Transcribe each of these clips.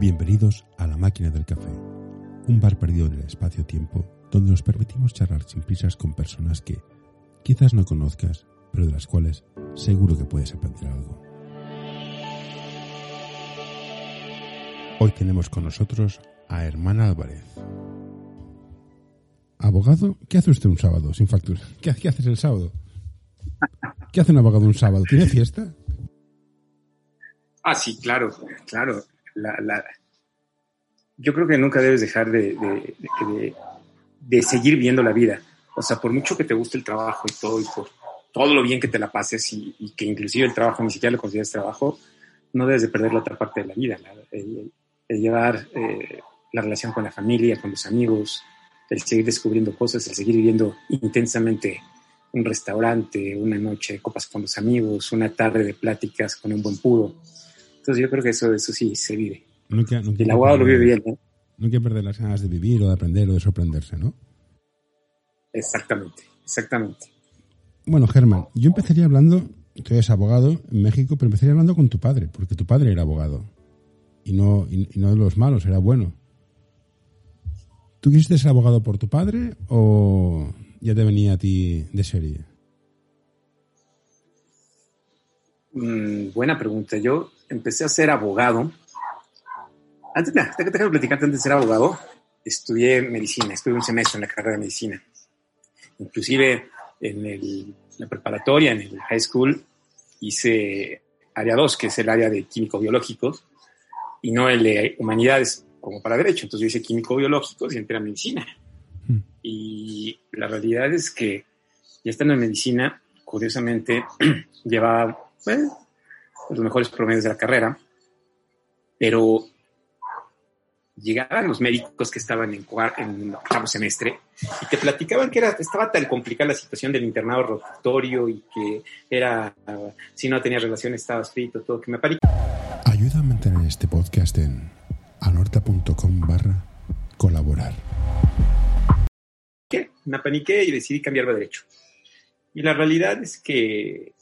Bienvenidos a La Máquina del Café, un bar perdido en el espacio-tiempo donde nos permitimos charlar sin prisas con personas que quizás no conozcas, pero de las cuales seguro que puedes aprender algo. Hoy tenemos con nosotros a Hermana Álvarez. ¿Abogado? ¿Qué hace usted un sábado sin factura? ¿Qué, qué haces el sábado? ¿Qué hace un abogado un sábado? ¿Tiene fiesta? Ah, sí, claro, claro. Yo creo que nunca debes dejar de, de, seguir viendo la vida. O sea, por mucho que te guste el trabajo y todo, y por todo lo bien que te la pases y, que inclusive el trabajo ni siquiera lo consideres trabajo, no debes de perder la otra parte de la vida, el, llevar eh, la relación con la familia, con los amigos, el seguir descubriendo cosas, el seguir viviendo intensamente un restaurante, una noche de copas con los amigos, una tarde de pláticas con un buen puro. Entonces yo creo que eso, eso sí se vive. El abogado lo vive bien. ¿no? No hay que perder las ganas de vivir o de aprender o de sorprenderse, ¿no? Exactamente, exactamente. Bueno, Germán, yo empezaría hablando, tú eres abogado en México, pero empezaría hablando con tu padre, porque tu padre era abogado. Y no, y, y no de los malos, era bueno. ¿Tú quisiste ser abogado por tu padre o ya te venía a ti de serie? Mm, buena pregunta. Yo empecé a ser abogado. Antes, de déjame platicarte, antes de ser abogado, estudié medicina, estudié un semestre en la carrera de medicina. Inclusive en el, la preparatoria, en el high school, hice área 2, que es el área de químico-biológicos, y no el de humanidades como para derecho. Entonces yo hice químico-biológicos y entré a medicina. Hmm. Y la realidad es que ya estando en medicina, curiosamente, llevaba bueno, los mejores promedios de la carrera, pero llegaban los médicos que estaban en, en octavo semestre y te platicaban que era, estaba tan complicada la situación del internado rotatorio y que era, si no tenías relaciones estabas frito, todo, que me parí. Ayuda a mantener este podcast en anorta.com barra colaborar. Me apaniqué y decidí cambiarme a derecho. Y la realidad es que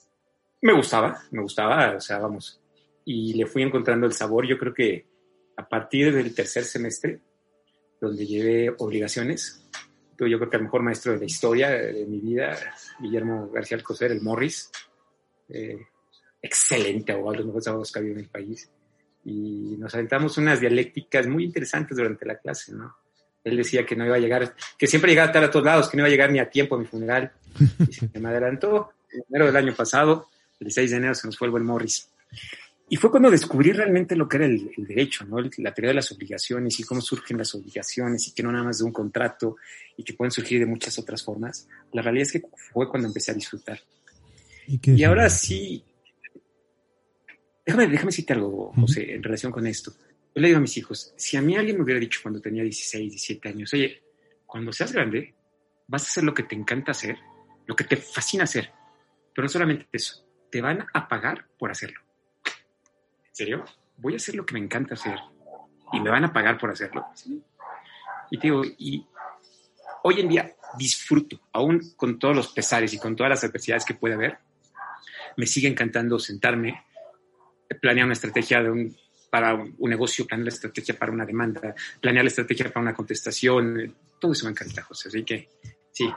me gustaba, me gustaba, o sea, vamos, y le fui encontrando el sabor. Yo creo que a partir del tercer semestre, donde llevé obligaciones, yo creo que el mejor maestro de la historia de mi vida, Guillermo García Alcocer, el Morris, eh, excelente abogado, los mejores abogados que ha habido en el país, y nos aventamos unas dialécticas muy interesantes durante la clase, ¿no? Él decía que no iba a llegar, que siempre llegaba tarde a todos lados, que no iba a llegar ni a tiempo a mi funeral, y se me adelantó, en enero del año pasado, el 6 de enero se nos fue el buen Morris. Y fue cuando descubrí realmente lo que era el, el derecho, ¿no? la teoría de las obligaciones y cómo surgen las obligaciones y que no nada más de un contrato y que pueden surgir de muchas otras formas. La realidad es que fue cuando empecé a disfrutar. ¿Y, Y ahora sí, déjame, déjame decirte algo. José, en relación con esto. Yo le digo a mis hijos, si a mí alguien me hubiera dicho cuando tenía 16, 17 años, oye, cuando seas grande, vas a hacer lo que te encanta hacer, lo que te fascina hacer, pero no solamente eso, te van a pagar por hacerlo. ¿En serio? Voy a hacer lo que me encanta hacer y me van a pagar por hacerlo. ¿Sí? Y te digo, y hoy en día disfruto, aún con todos los pesares y con todas las adversidades que puede haber, me sigue encantando sentarme, planear una estrategia de un, para un, negocio, planear la estrategia para una demanda, planear la estrategia para una contestación, todo eso me encanta, José. Así que sí,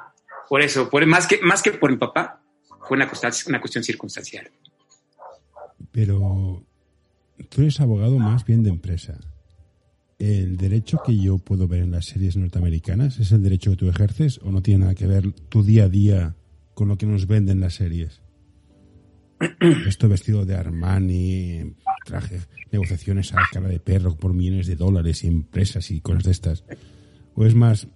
por eso, por, más, que, más que por mi papá, fue una, una cuestión circunstancial. Pero tú eres abogado más bien de empresa. ¿El derecho que yo puedo ver en las series norteamericanas es el derecho que tú ejerces o no tiene nada que ver tu día a día con lo que nos venden las series? Esto vestido de Armani, traje, negociaciones a cara de perro por millones de dólares y empresas y cosas de estas. ¿O es más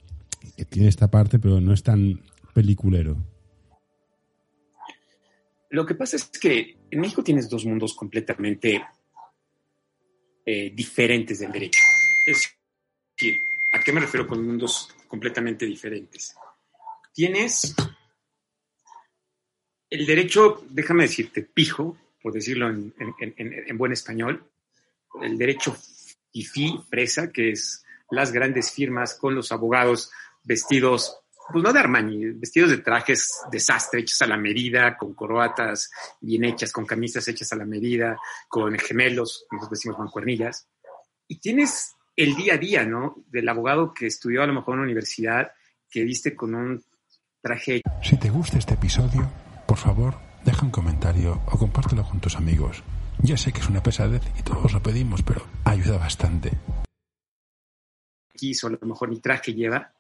tiene esta parte pero no es tan peliculero? Lo que pasa es que en México tienes dos mundos completamente eh, diferentes del derecho. Es decir, ¿a qué me refiero con mundos completamente diferentes? Tienes el derecho, déjame decirte, pijo, por decirlo en, en- en- en buen español, el derecho FIFI, fresa, que es las grandes firmas con los abogados vestidos pues no de Armani, vestidos de trajes desastre, hechos a la medida, con corbatas bien hechas, con camisas hechas a la medida, con gemelos, nosotros decimos mancuernillas. y tienes el día a día, ¿no? Del abogado que estudió a lo mejor en una universidad, que viste con un traje. Si te gusta este episodio, por favor, deja un comentario o compártelo con tus amigos. Ya sé que es una pesadez y todos lo pedimos, pero ayuda bastante. Quiso a lo mejor ni traje lleva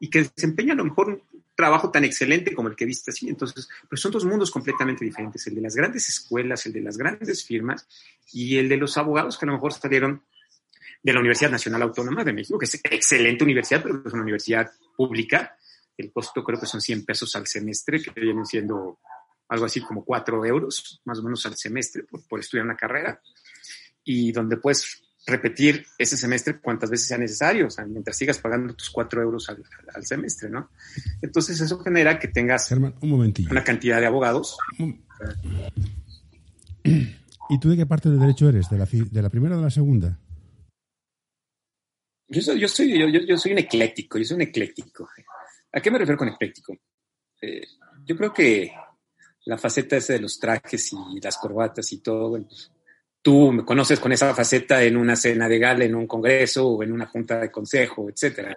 y que desempeña a lo mejor un trabajo tan excelente como el que viste así. Entonces, pues son dos mundos completamente diferentes, el de las grandes escuelas, el de las grandes firmas y el de los abogados que a lo mejor salieron de la Universidad Nacional Autónoma de México, que es excelente universidad, pero es una universidad pública. El costo creo que son 100 pesos al semestre, que vienen siendo algo así como 4 euros, más o menos al semestre, por, estudiar una carrera. Y donde puedes repetir ese semestre cuantas veces sea necesario, o sea, mientras sigas pagando tus 4 euros al, semestre, ¿no? Entonces eso genera que tengas un una cantidad de abogados. ¿Y tú de qué parte del derecho eres? ¿De la, de la primera o de la segunda? Yo soy, yo soy, yo, yo soy un ecléctico, yo soy un ecléctico. ¿A qué me refiero con ecléctico? Eh, yo creo que la faceta esa de los trajes y las corbatas y todo, pues, tú me conoces con esa faceta en una cena de gala, en un congreso o en una junta de consejo, etcétera.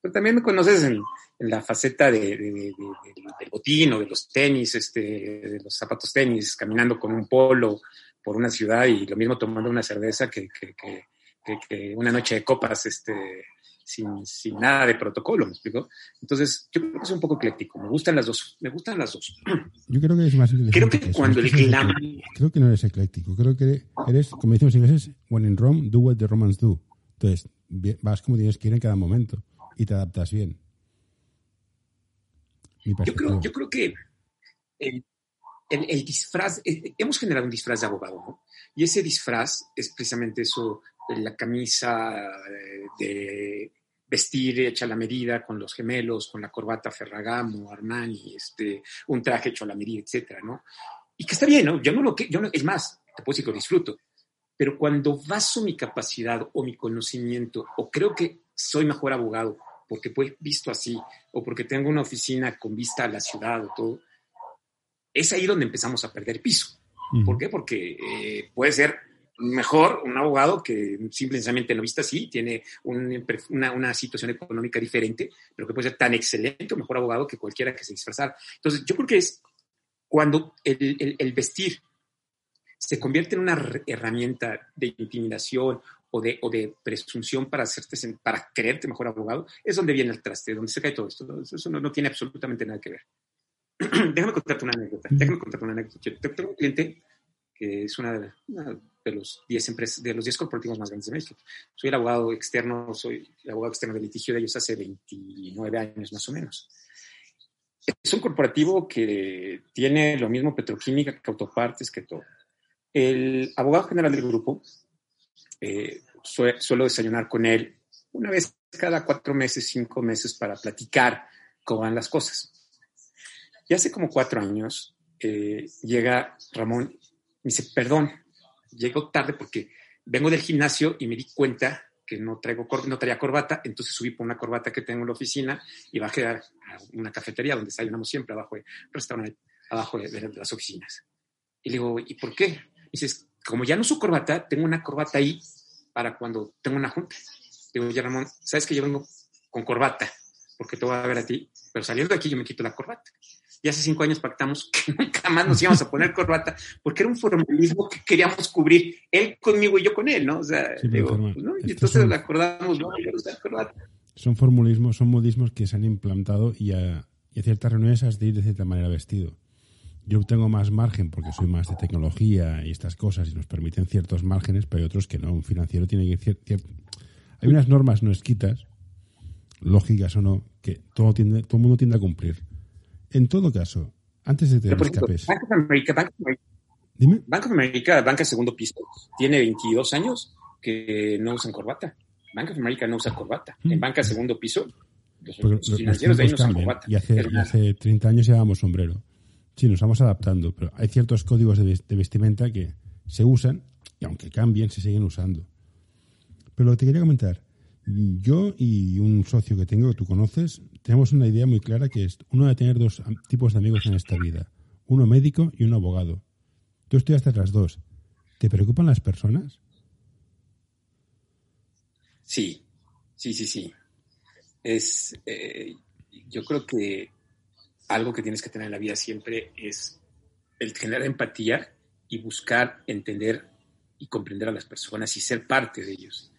Pero también me conoces en, la faceta de, del botín o de los tenis, este, de los zapatos tenis, caminando con un polo por una ciudad y lo mismo tomando una cerveza que, que que, una noche de copas este, sin, sin, nada de protocolo, ¿me explico? Entonces, yo creo que es un poco ecléctico. Me gustan las dos. Me gustan las dos. Yo creo que es más Creo que, cuando le claman... Creo que no eres ecléctico. Creo que eres, como dicen los ingleses, when in Rome, do what the Romans do. Entonces, vas como tienes que ir en cada momento y te adaptas bien. Yo creo, yo creo que el, el, disfraz, eh, hemos generado un disfraz de abogado, ¿no? Y ese disfraz es precisamente eso la camisa eh, de vestir hecha la medida con los gemelos, con la corbata Ferragamo, Armani, este, un traje hecho a la medida, etcétera, ¿no? Y que está bien, ¿no? Yo no lo que, yo no, es más, te puedo decir que lo disfruto, pero cuando baso mi capacidad o mi conocimiento, o creo que soy mejor abogado porque he visto así, o porque tengo una oficina con vista a la ciudad o todo, es ahí donde empezamos a perder piso. ¿Por qué? Porque eh, puede ser mejor un abogado que simplemente no vista así, tiene una, una, situación económica diferente, pero que puede ser tan excelente o mejor abogado que cualquiera que se disfrazara. Entonces, yo creo que es cuando el, el, vestir se convierte en una herramienta de intimidación o de, o de presunción para, hacerte, para creerte mejor abogado, es donde viene el traste, donde se cae todo esto. Eso no, no tiene absolutamente nada que ver. Déjame contarte una anécdota. Déjame contarte una anécdota. Tengo un cliente que es una de, de los 10 empresas, de los 10 corporativos más grandes de México. Soy el abogado externo, soy el abogado externo de litigio de ellos hace 29 años más o menos. Es un corporativo que tiene lo mismo petroquímica que autopartes, que todo. El abogado general del grupo, eh, suelo desayunar con él una vez cada cuatro meses, cinco meses para platicar cómo van las cosas. Y hace como cuatro años eh, llega Ramón me dice, perdón, llego tarde porque vengo del gimnasio y me di cuenta que no, traigo, no traía corbata, entonces subí por una corbata que tengo en la oficina y bajé a una cafetería donde desayunamos siempre, abajo de restaurante, abajo de, las oficinas. Y le digo, ¿y por qué? dices, como ya no uso corbata, tengo una corbata ahí para cuando tengo una junta. Le digo, ya Ramón, ¿sabes que yo vengo con corbata? Porque te voy a ver a ti, pero saliendo de aquí yo me quito la corbata y hace cinco años pactamos que nunca más nos íbamos a poner corbata, porque era un formalismo que queríamos cubrir, él conmigo y yo con él, ¿no? O sea, digo, pues, ¿no? y entonces nos acordamos, ¿no? corbata. Son formulismos, son modismos que se han implantado y a, ciertas reuniones has de ir de cierta manera vestido. Yo tengo más margen porque soy más de tecnología y estas cosas y nos permiten ciertos márgenes, pero hay otros que no. Un financiero tiene que ir... Hay unas normas no escritas, lógicas o no, que todo, tiende, todo el mundo tiende a cumplir. En todo caso, antes de tener escapes. Bank of America, Bank of America, Dime. Bank of America, banca segundo piso, tiene 22 años que no usan corbata. Bank of America no usa corbata. En mm. banca segundo piso, los, financieros de ahí no usan corbata. Y hace, hace 30 años llevábamos sombrero. Sí, nos vamos adaptando, pero hay ciertos códigos de, vestimenta que se usan y aunque cambien, se siguen usando. Pero lo que te quería comentar, yo y un socio que tengo, que tú conoces, tenemos una idea muy clara que es uno de tener dos tipos de amigos en esta vida, uno médico y uno abogado. Tú estudiaste las dos. ¿Te preocupan las personas? Sí, sí, sí, sí. Es, eh, yo creo que algo que tienes que tener en la vida siempre es el generar empatía y buscar entender y comprender a las personas y ser parte de ellos.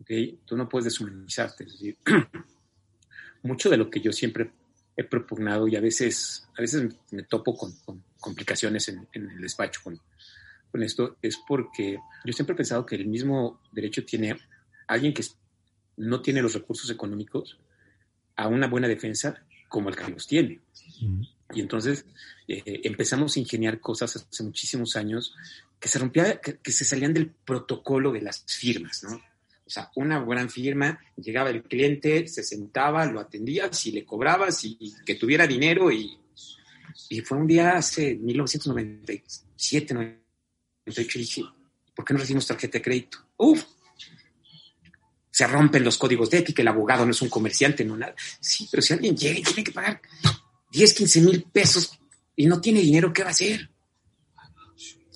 ¿Okay? Tú no puedes deshumanizarte. Es decir, mucho de lo que yo siempre he propugnado y a veces, a veces me topo con, con complicaciones en, en, el despacho con, con esto, es porque yo siempre he pensado que el mismo derecho tiene alguien que no tiene los recursos económicos a una buena defensa como el que los tiene. Y entonces eh, empezamos a ingeniar cosas hace muchísimos años que se rompía, que, que, se salían del protocolo de las firmas, ¿no? O sea, una gran firma, llegaba el cliente, se sentaba, lo atendía, si le cobrabas y, y que tuviera dinero y, y, fue un día hace 1997, 98, y dije, ¿por qué no recibimos tarjeta de crédito? Uf, se rompen los códigos de ética, el abogado no es un comerciante, no nada. Sí, pero si alguien llega y tiene que pagar 10, 15 mil pesos y no tiene dinero, ¿qué va a hacer?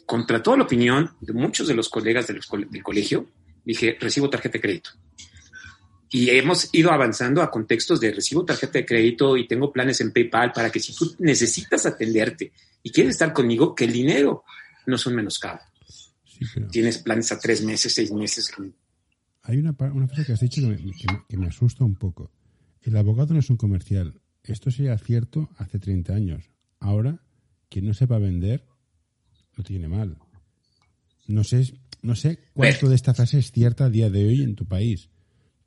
Contra toda la opinión de muchos de los colegas del, del colegio, dije, recibo tarjeta de crédito. Y hemos ido avanzando a contextos de recibo tarjeta de crédito y tengo planes en PayPal para que si tú necesitas atenderte y quieres estar conmigo, que el dinero no es un menoscabo. Sí, pero... Tienes planes a tres meses, seis meses. Hay una, una frase que has dicho que me, que, que me asusta un poco. El abogado no es un comercial. Esto sería cierto hace 30 años. Ahora, quien no sepa vender, lo tiene mal. No sé, no sé cuánto de esta frase es cierta a día de hoy en tu país,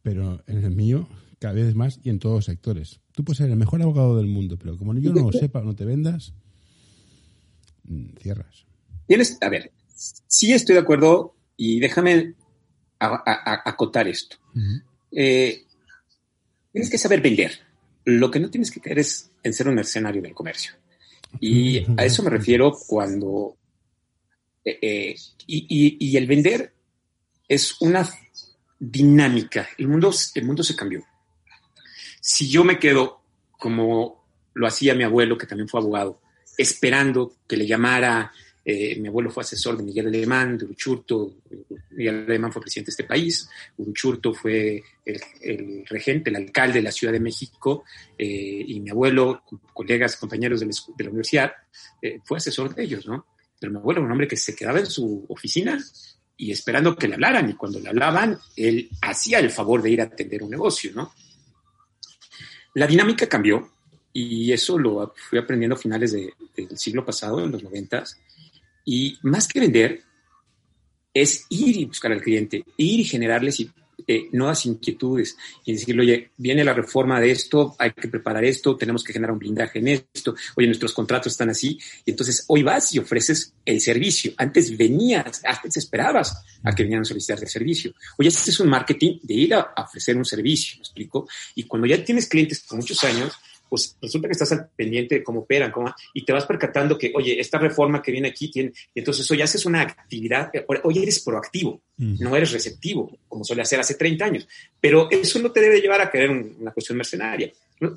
pero en el mío cada vez más y en todos los sectores. Tú puedes ser el mejor abogado del mundo, pero como yo no lo sepa, no te vendas, mm, cierras. Tienes, a ver, sí estoy de acuerdo y déjame acotar esto. Uh -huh. eh, tienes que saber vender. Lo que no tienes que caer es en ser un mercenario del comercio. Y a eso me refiero cuando... Eh, eh, y, el vender es una dinámica. El mundo, el mundo se cambió. Si yo me quedo como lo hacía mi abuelo, que también fue abogado, esperando que le llamara eh, mi abuelo fue asesor de Miguel Alemán, de Uruchurto. Miguel Alemán fue presidente de este país. Uruchurto fue el, regente, el alcalde de la Ciudad de México. Eh, y mi abuelo, colegas, compañeros de la, de la universidad, fue asesor de ellos, ¿no? Pero mi abuelo era un hombre que se quedaba en su oficina y esperando que le hablaran. Y cuando le hablaban, él hacía el favor de ir a atender un negocio, ¿no? La dinámica cambió y eso lo fui aprendiendo a finales de, del siglo pasado, en los noventas y más que vender, es ir y buscar al cliente, ir y generarles eh, nuevas inquietudes y decirle, oye, viene la reforma de esto, hay que preparar esto, tenemos que generar un blindaje en esto, oye, nuestros contratos están así, y entonces hoy vas y ofreces el servicio. Antes venías, antes esperabas a que vinieran a solicitar el servicio. Oye, este es un marketing de ir a, ofrecer un servicio, ¿me explico? Y cuando ya tienes clientes por muchos años, pues resulta que estás al pendiente de cómo operan, cómo, y te vas percatando que, oye, esta reforma que viene aquí tiene, y entonces hoy haces una actividad, hoy eres proactivo, mm. no eres receptivo, como suele hacer hace 30 años, pero eso no te debe llevar a querer un, una cuestión mercenaria.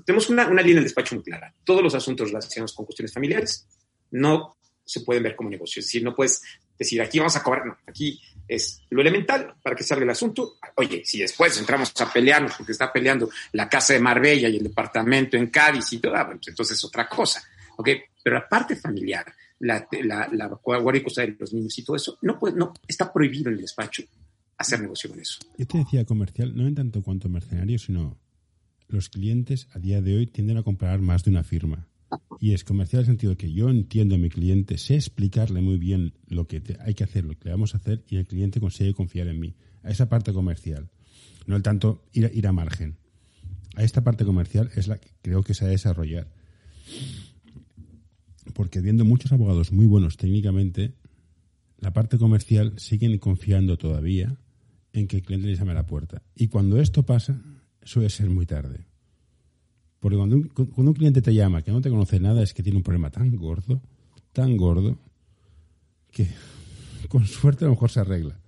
Tenemos una, una línea del despacho muy clara. Todos los asuntos relacionados con cuestiones familiares no se pueden ver como negocios, es decir, no puedes decir, aquí vamos a cobrar, no, aquí es lo elemental para que salga el asunto. Oye, si después entramos a pelearnos porque está peleando la casa de Marbella y el departamento en Cádiz y todo, pues entonces es otra cosa. ¿ok? Pero la parte familiar, la, la, la guardia y custodia de los niños y todo eso, no, puede, no está prohibido en el despacho hacer negocio con eso. Yo te decía comercial, no en tanto cuanto mercenario, sino los clientes a día de hoy tienden a comprar más de una firma. Y es comercial en el sentido que yo entiendo a mi cliente, sé explicarle muy bien lo que hay que hacer, lo que le vamos a hacer, y el cliente consigue confiar en mí. A esa parte comercial. No el tanto ir, ir a margen. A esta parte comercial es la que creo que se ha de desarrollar. Porque viendo muchos abogados muy buenos técnicamente, la parte comercial siguen confiando todavía en que el cliente les llame a la puerta. Y cuando esto pasa, suele ser muy tarde. Porque cuando un, cuando un, cliente te llama que no te conoce nada es que tiene un problema tan gordo, tan gordo, que con suerte a lo mejor se arregla.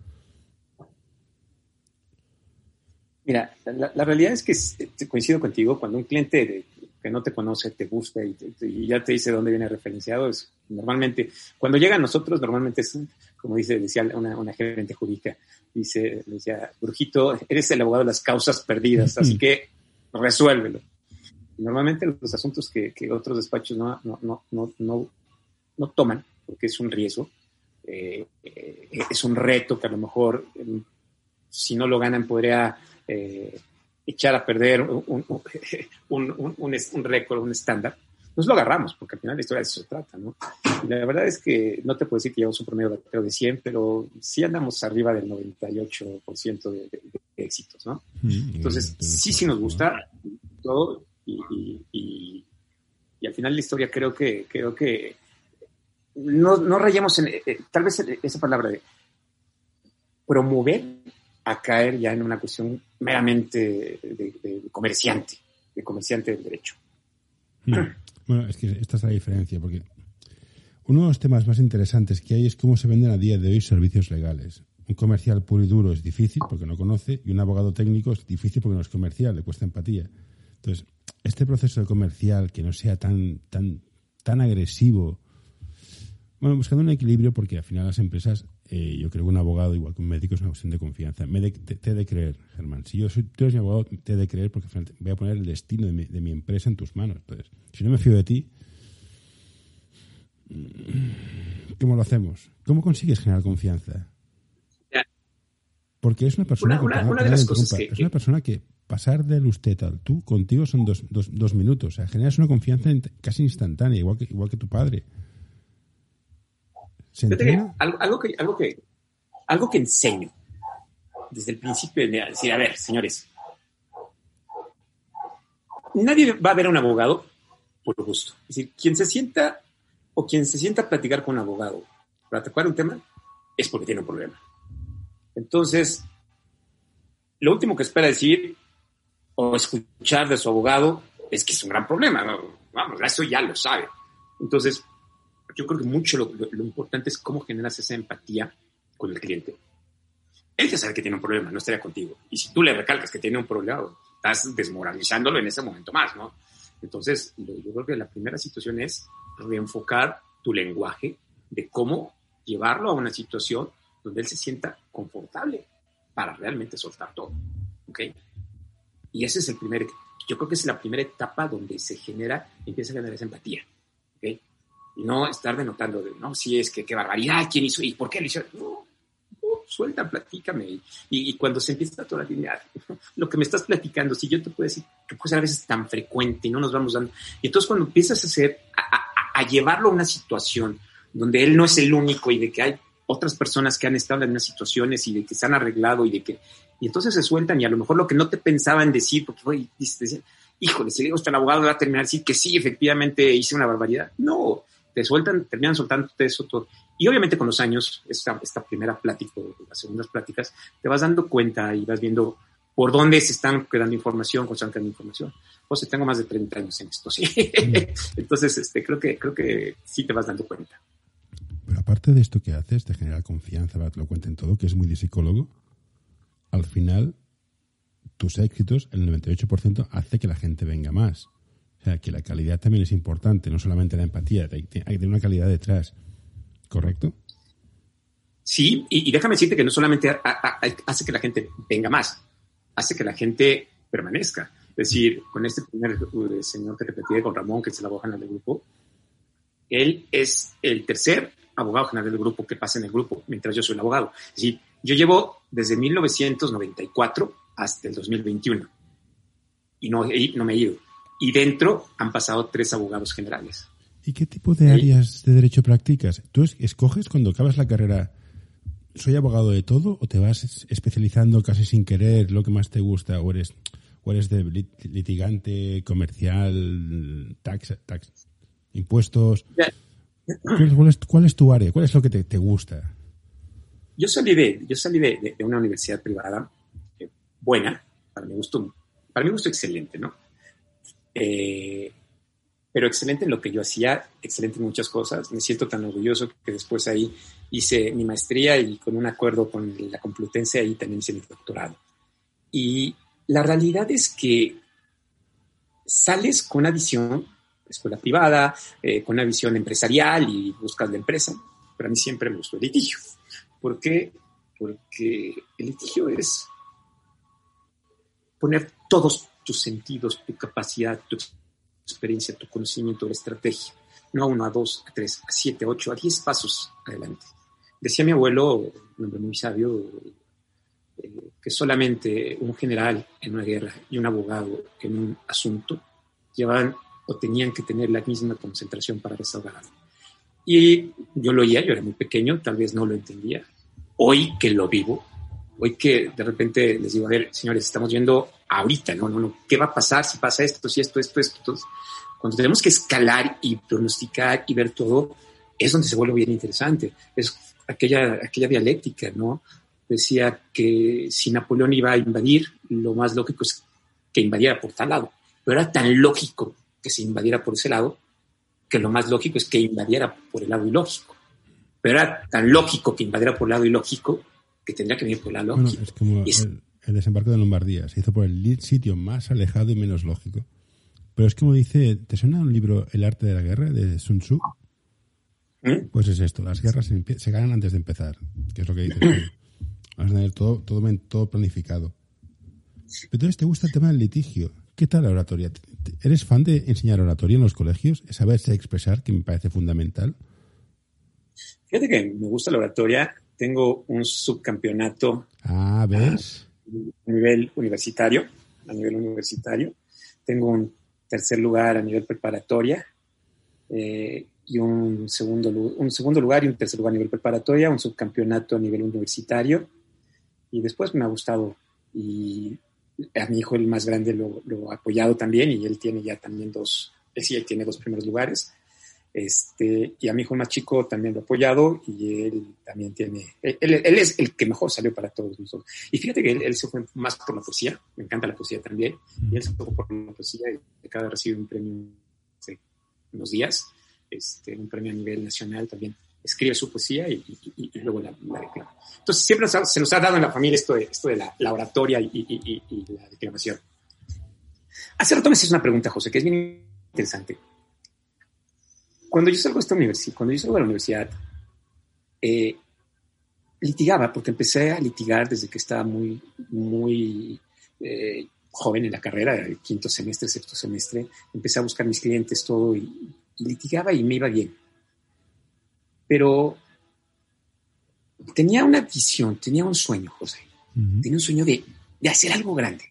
Mira, la, la realidad es que coincido contigo, cuando un cliente de, que no te conoce, te gusta y, ya te dice dónde viene referenciado, es normalmente, cuando llega a nosotros, normalmente es, como dice, decía una, una gerente jurídica, dice, decía, Brujito, eres el abogado de las causas perdidas, así que resuélvelo. Normalmente los asuntos que, que otros despachos no, no, no, no, no, no toman, porque es un riesgo, eh, eh, es un reto que a lo mejor em, si no lo ganan podría eh, echar a perder un, un, un, un récord, un estándar, nos lo agarramos, porque al final la historia de eso se trata, ¿no? Y la verdad es que no te puedo decir que llevamos un promedio de, de 100, pero sí andamos arriba del 98% de, de, éxitos, ¿no? Mm, Entonces, sí, sí nos gusta todo y, y, y, al final la historia creo que, creo que no, no rayamos en, eh, tal vez esa palabra de promover a caer ya en una cuestión meramente de, comerciante, de comerciante del derecho. Bueno, es que esta es la diferencia, porque uno de los temas más interesantes que hay es cómo se venden a día de hoy servicios legales. Un comercial puro y duro es difícil porque no conoce y un abogado técnico es difícil porque no es comercial, le cuesta empatía. Entonces, este proceso de comercial que no sea tan, tan, tan agresivo, bueno, buscando un equilibrio porque al final las empresas, eh, yo creo que un abogado, igual que un médico, es una cuestión de confianza. Me te, he de creer, Germán. Si yo soy, tú eres mi abogado, te he de creer porque al final voy a poner el destino de mi, de mi empresa en tus manos. Entonces, si no me fío de ti, ¿cómo lo hacemos? ¿Cómo consigues generar confianza? Porque es una persona que, es una persona que pasar del usted al tú contigo son dos, dos, dos minutos. O sea, generas una confianza casi instantánea, igual que, igual que tu padre. algo, algo, que, algo, que, algo que enseño desde el principio de decir, a ver, señores, nadie va a ver a un abogado por gusto. Es decir, quien se sienta o quien se sienta a platicar con un abogado para tocar un tema es porque tiene un problema. Entonces, lo último que espera decir o escuchar de su abogado es que es un gran problema. Vamos, eso ya lo sabe. Entonces, yo creo que mucho lo, importante es cómo generas esa empatía con el cliente. Él ya sabe que tiene un problema, no estaría contigo. Y si tú le recalcas que tiene un problema, estás desmoralizándolo en ese momento más, ¿no? Entonces, yo creo que la primera situación es reenfocar tu lenguaje de cómo llevarlo a una situación donde él se sienta confortable para realmente soltar todo. ¿Ok? Y ese es el primer, yo creo que es la primera etapa donde se genera, empieza a generar esa empatía. ¿Ok? Y no estar denotando de, no, si es que qué barbaridad, quién hizo y por qué lo hizo. No, suelta, platícame. Y, cuando se empieza a línea, lo que me estás platicando, si yo te puedo decir que puede ser a veces tan frecuente y no nos vamos dando. Y entonces cuando empiezas a hacer, a, a llevarlo a una situación donde él no es el único y de que hay otras personas que han estado en unas situaciones y de que se han arreglado y de que, y entonces se sueltan y a lo mejor lo que no te pensaban decir, porque oye, dices, híjole, si le gusta el abogado va a terminar decir que sí, efectivamente hice una barbaridad. No, te sueltan, terminan soltándote eso todo. Y obviamente con los años, esta, esta primera plática, las segundas pláticas, te vas dando cuenta y vas viendo por dónde se están quedando información, cómo se están quedando información. Pues tengo más de 30 años en esto, sí. Entonces, este, creo que, creo que sí te vas dando cuenta. Pero aparte de esto que haces, de generar confianza que lo cuenten todo, que es muy de psicólogo, al final tus éxitos, el 98%, hace que la gente venga más. O sea, que la calidad también es importante, no solamente la empatía, hay que tener una calidad detrás. ¿Correcto? Sí, y, déjame decirte que no solamente hace que la gente venga más, hace que la gente permanezca. Es decir, con este primer uh, señor que te repetí, con Ramón, que es el abogado del grupo, él es el tercer abogado general del grupo que pasa en el grupo, mientras yo soy el abogado. Es decir, yo llevo desde 1994 hasta el 2021 y no, no me he ido. Y dentro han pasado tres abogados generales. ¿Y qué tipo de áreas de derecho practicas? ¿Tú escoges cuando acabas la carrera, soy abogado de todo o te vas especializando casi sin querer lo que más te gusta o eres, o eres de litigante, comercial, tax, tax impuestos? ¿Cuál es, tu área? ¿Cuál es lo que te, gusta? Yo salí de, yo salí de, una universidad privada eh, buena, para mi gusto, para mi gusto excelente, ¿no? Eh, pero excelente en lo que yo hacía, excelente en muchas cosas. Me siento tan orgulloso que después ahí hice mi maestría y con un acuerdo con la Complutense ahí también hice mi doctorado. Y la realidad es que sales con una visión, escuela privada, eh, con una visión empresarial y buscas la empresa. Pero a mí siempre me gustó el litigio. ¿Por qué? Porque el litigio es poner todos tus sentidos, tu capacidad, tu experiencia, tu conocimiento, la estrategia. No a uno, a dos, a tres, a siete, a ocho, a diez pasos adelante. Decía mi abuelo, un hombre muy sabio, eh, que solamente un general en una guerra y un abogado en un asunto llevaban o tenían que tener la misma concentración para desahogar. Y yo lo oía, yo era muy pequeño, tal vez no lo entendía. Hoy que lo vivo, hoy que de repente les digo, a ver, señores, estamos viendo ahorita, no, no, no, ¿qué va a pasar si pasa esto, si esto, esto, esto? cuando tenemos que escalar y pronosticar y ver todo, es donde se vuelve bien interesante. Es aquella, aquella dialéctica, ¿no? Decía que si Napoleón iba a invadir, lo más lógico es que invadiera por tal lado. Pero era tan lógico que se invadiera por ese lado, que lo más lógico es que invadiera por el lado ilógico. Pero era tan lógico que invadiera por el lado ilógico que tendría que venir por el lado lógico. es como el, desembarco de Lombardía. Se hizo por el sitio más alejado y menos lógico. Pero es como dice, ¿te suena un libro El arte de la guerra de Sun Tzu? ¿Mm? Pues es esto, las guerras se, ganan antes de empezar, que es lo que dice. Vas a tener todo, todo, todo planificado. Entonces, ¿te gusta el tema del litigio? ¿Qué tal la oratoria? ¿Eres fan de enseñar oratoria en los colegios? ¿Saberse expresar, que me parece fundamental? Fíjate que me gusta la oratoria. Tengo un subcampeonato. Ah, ¿ves? A nivel universitario. A nivel universitario. Tengo un tercer lugar a nivel preparatoria. Eh, y un segundo, un segundo lugar y un tercer lugar a nivel preparatoria, un subcampeonato a nivel universitario. Y después me ha gustado. Y a mi hijo, el más grande, lo, lo ha apoyado también y él tiene ya también dos, él sí, él tiene dos primeros lugares. Este, y a mi hijo más chico también lo ha apoyado y él también tiene, él, él es el que mejor salió para todos nosotros. Y fíjate que él, se fue más por la poesía, me encanta la poesía también, y él se fue por la poesía y acaba de recibir un premio hace unos días este, un premio a nivel nacional también. Escribe su poesía y, luego la, declama. Entonces, siempre se nos ha dado en la familia esto de, esto de la, oratoria y, la declamación. Hace rato me hiciste una pregunta, José, que es bien interesante. Cuando yo salgo de esta universidad, cuando yo salgo de la universidad, eh, litigaba, porque empecé a litigar desde que estaba muy, muy eh, joven en la carrera, el quinto semestre, sexto semestre, empecé a buscar mis clientes, todo, y litigaba y me iba bien. Pero tenía una visión, tenía un sueño, José. Tenía un sueño de, de hacer algo grande,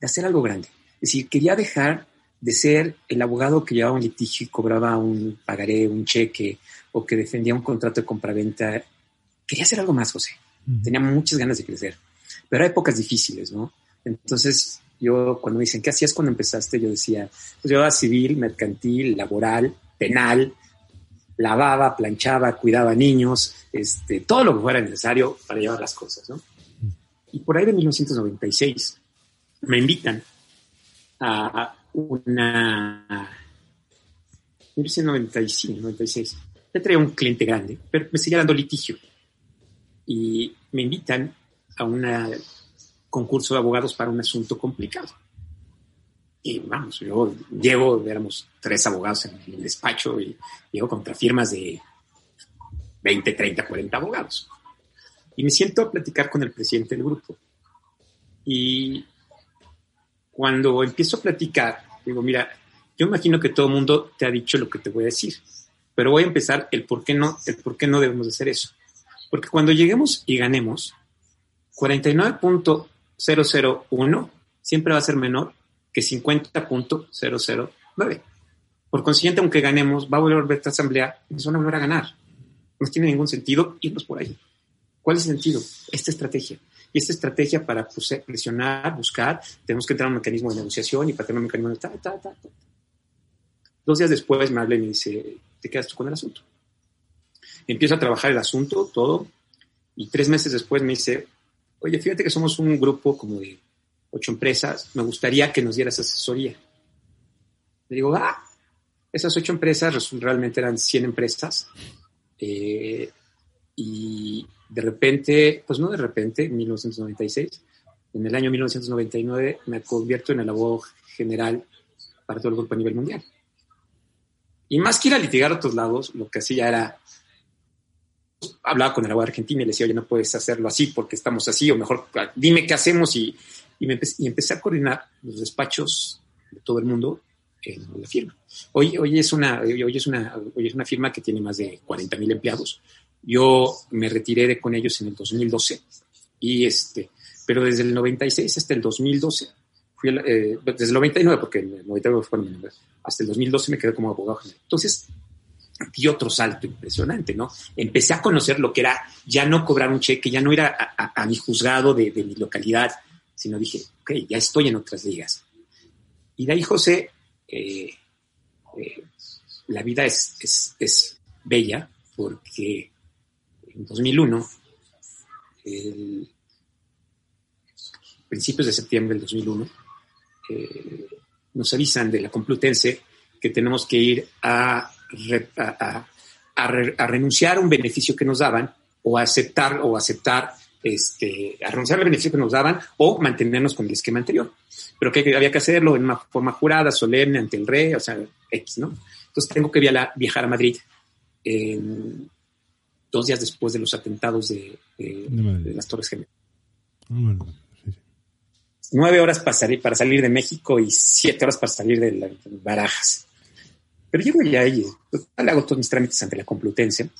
de hacer algo grande. Es decir, quería dejar de ser el abogado que llevaba un litigio y cobraba un pagaré, un cheque, o que defendía un contrato de compraventa. Quería hacer algo más, José. Tenía muchas ganas de crecer. Pero hay épocas difíciles, ¿no? Entonces yo cuando me dicen, ¿qué hacías cuando empezaste? Yo decía, pues yo era civil, mercantil, laboral, penal, lavaba, planchaba, cuidaba niños, este, todo lo que fuera necesario para llevar las cosas, ¿no? Y por ahí de 1996 me invitan a una... 1995, 96. Yo traía un cliente grande, pero me seguía dando litigio. Y me invitan a una concurso de abogados para un asunto complicado. Y vamos, yo llevo, éramos tres abogados en el despacho y llego contra firmas de 20, 30, 40 abogados. Y me siento a platicar con el presidente del grupo. Y cuando empiezo a platicar, digo, mira, yo imagino que todo el mundo te ha dicho lo que te voy a decir, pero voy a empezar el por qué no, el por qué no debemos de hacer eso. Porque cuando lleguemos y ganemos, 49 001 siempre va a ser menor que 50.009. Por consiguiente, aunque ganemos, va a volver a esta asamblea y nos van a volver a ganar. No tiene ningún sentido irnos por ahí. ¿Cuál es el sentido? Esta estrategia. Y esta estrategia para presionar, buscar, tenemos que entrar a un mecanismo de negociación y para tener un mecanismo de... Ta, ta, ta, Dos días después me habla y me dice, ¿te quedas tú con el asunto? Empiezo a trabajar el asunto, todo, y tres meses después me dice, oye, fíjate que somos un grupo como de ocho empresas, me gustaría que nos dieras asesoría. Le digo, ah, esas ocho empresas realmente eran 100 empresas. Eh, y de repente, pues no de repente, en 1996, en el año 1999 me convierto en el abogado general para todo el grupo a nivel mundial. Y más que ir a litigar a otros lados, lo que hacía era, hablaba con el abogado argentino y le decía, oye, no puedes hacerlo así porque estamos así, o mejor dime qué hacemos. Y, y, me empecé, y empecé a coordinar los despachos de todo el mundo en la firma. Hoy, hoy, es una, hoy, es una, hoy es una firma que tiene más de 40 mil empleados. Yo me retiré de con ellos en el 2012 y este, pero desde el 96 hasta el 2012 fui eh, desde el 99 porque el 99 fue mi hasta el 2012 me quedé como abogado. Entonces di otro salto impresionante, ¿no? Empecé a conocer lo que era ya no cobrar un cheque, ya no ir a, a, a mi juzgado de, de, mi localidad, sino dije, ok, ya estoy en otras ligas. Y de ahí, José, eh, eh, la vida es, es, es, bella porque en 2001, el, principios de septiembre del 2001, eh, nos avisan de la Complutense que tenemos que ir a, a, a, a, renunciar a un beneficio que nos daban o aceptar o aceptar este, a renunciar al beneficio que nos daban o mantenernos con el esquema anterior. Pero que había que hacerlo en una forma jurada, solemne, ante el rey, o sea, X, ¿no? Entonces tengo que viajar a Madrid dos días después de los atentados de, de, de las Torres Gemelas. Bueno, sí, sí. Nueve horas para salir, para salir de México y siete horas para salir de, de Barajas. Pero llego ya ahí, le hago todos mis trámites ante la Complutense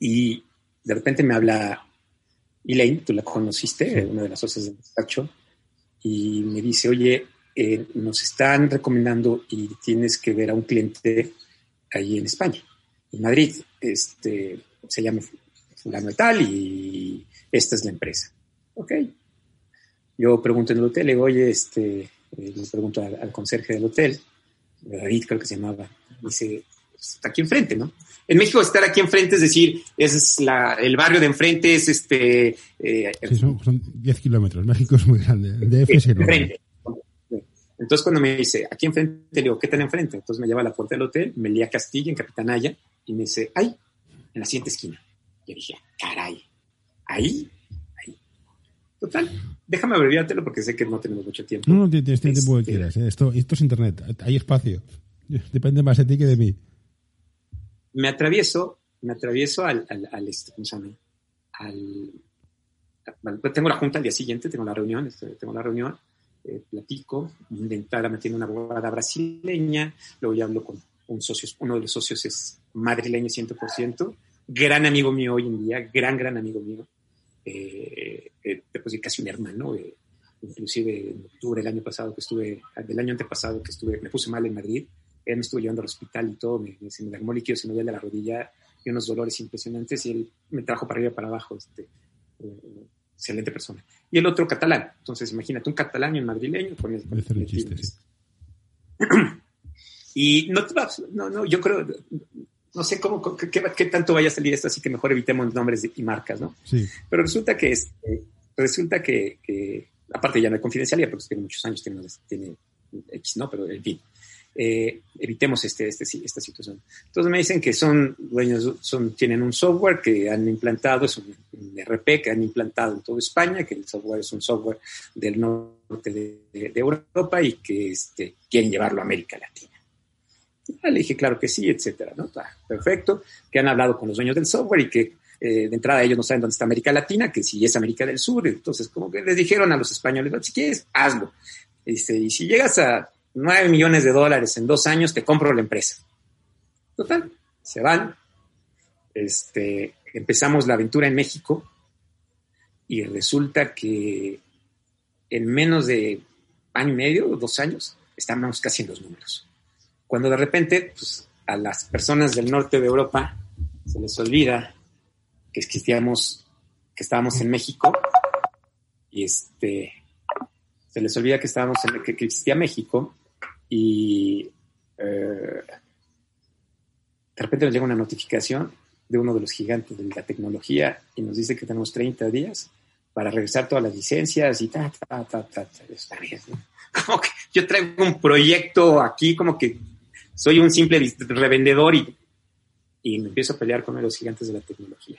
y de repente me habla Elaine, tú la conociste, una de las socias del despacho, y me dice, oye, eh, nos están recomendando y tienes que ver a un cliente ahí en España, en Madrid. Este, se llama fulano de tal y esta es la empresa. Ok. Yo pregunto en el hotel, le digo, oye, este, eh, le pregunto al, al, conserje del hotel, David creo que se llamaba, dice, está aquí enfrente, ¿no? En México estar aquí enfrente es decir, es la, el barrio de enfrente, es este... Eh, sí, son, son 10 kilómetros, México es muy grande, el DF es enorme. Entonces cuando me dice, aquí enfrente, le digo, ¿qué tal enfrente? Entonces me lleva a la puerta del hotel, me lía Castilla en Capitanaya y me dice, ¡ay! En la siguiente esquina. Yo dije, caray, ahí, ahí. Total, déjame abreviártelo porque sé que no tenemos mucho tiempo. No, no, tienes tiempo que quieras. ¿eh? Esto, esto es internet, hay espacio. Depende más de ti que de mí. Me atravieso, me atravieso al, al, al este. Al, al, tengo la junta al día siguiente, tengo la reunión, este, tengo la reunión, eh, platico, entrada me tiene una abogada brasileña, luego ya hablo con un socio, uno de los socios es madrileño 100%, gran amigo mío hoy en día, gran, gran amigo mío, eh, eh, casi un hermano, eh, inclusive en octubre del año pasado que estuve, del año antepasado que estuve, me puse mal en Madrid, él me estuvo llevando al hospital y todo, me, se me derramó líquido, se me duele la rodilla y unos dolores impresionantes y él me trajo para arriba y para abajo, este, eh, excelente persona. Y el otro catalán, entonces imagínate un catalán y un madrileño con el... Con el chiste, sí. y no, no, no, yo creo, no sé cómo, qué, tanto vaya a salir esto, así que mejor evitemos nombres y marcas, ¿no? Sí. Pero resulta que, este, resulta que, que, aparte ya no hay confidencialidad, porque tiene muchos años, tiene, tiene X, ¿no? Pero en fin, eh, evitemos este, este, esta situación. Entonces me dicen que son dueños, son, tienen un software que han implantado, es un, un RP que han implantado en toda España, que el software es un software del norte de, de, de Europa y que este, quieren llevarlo a América Latina. Le dije, claro que sí, etcétera, ¿no? Está perfecto, que han hablado con los dueños del software y que eh, de entrada ellos no saben dónde está América Latina, que si es América del Sur, entonces como que les dijeron a los españoles, si quieres, hazlo. Dice, y si llegas a 9 millones de dólares en dos años, te compro la empresa. Total, se van. Este, empezamos la aventura en México y resulta que en menos de año y medio, dos años, estamos casi en los números. Cuando de repente, pues, a las personas del norte de Europa se les olvida que existíamos, que estábamos en México y este, se les olvida que estábamos en, que existía México y eh, de repente nos llega una notificación de uno de los gigantes de la tecnología y nos dice que tenemos 30 días para regresar todas las licencias y ta, ta, ta, ta, ta. Está bien, ¿no? Como que yo traigo un proyecto aquí, como que soy un simple revendedor y, y me empiezo a pelear con los gigantes de la tecnología.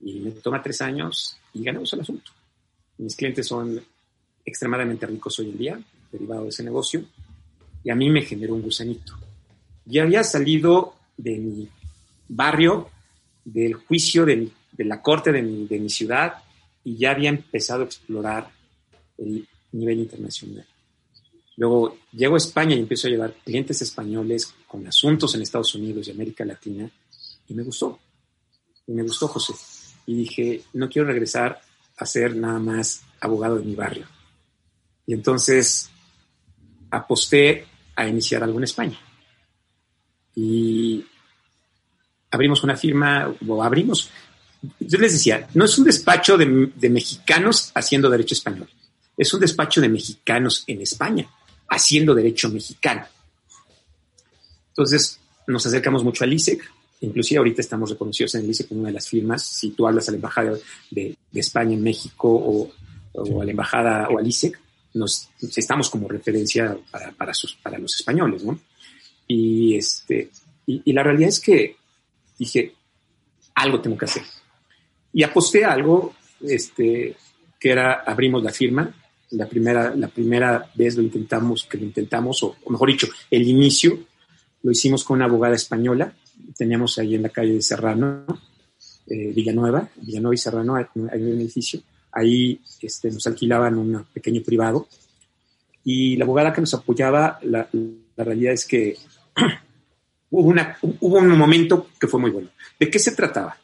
Y me toma tres años y ganamos el asunto. Mis clientes son extremadamente ricos hoy en día, derivado de ese negocio. Y a mí me generó un gusanito. Ya había salido de mi barrio, del juicio de, la corte de mi, de mi ciudad, y ya había empezado a explorar el nivel internacional. Luego llego a España y empiezo a llevar clientes españoles con asuntos en Estados Unidos y América Latina y me gustó. Y me gustó José. Y dije, no quiero regresar a ser nada más abogado de mi barrio. Y entonces aposté a iniciar algo en España. Y abrimos una firma, o abrimos, yo les decía, no es un despacho de, de mexicanos haciendo derecho español, es un despacho de mexicanos en España haciendo derecho mexicano. Entonces, nos acercamos mucho al ISEC, inclusive ahorita estamos reconocidos en el ISEC como una de las firmas, si tú hablas a la Embajada de, España en México o, a la Embajada o al ISEC, nos, estamos como referencia para, para, sus, para los españoles, ¿no? Y, este, y, la realidad es que dije, algo tengo que hacer. Y aposté a algo este, que era, abrimos la firma, la primera, la primera vez lo intentamos, que lo intentamos, o, mejor dicho, el inicio, lo hicimos con una abogada española, teníamos ahí en la calle de Serrano, eh, Villanueva, Villanueva y Serrano, hay, un edificio, ahí este, nos alquilaban un pequeño privado, y la abogada que nos apoyaba, la, la realidad es que hubo, una, hubo un momento que fue muy bueno. ¿De qué se trataba?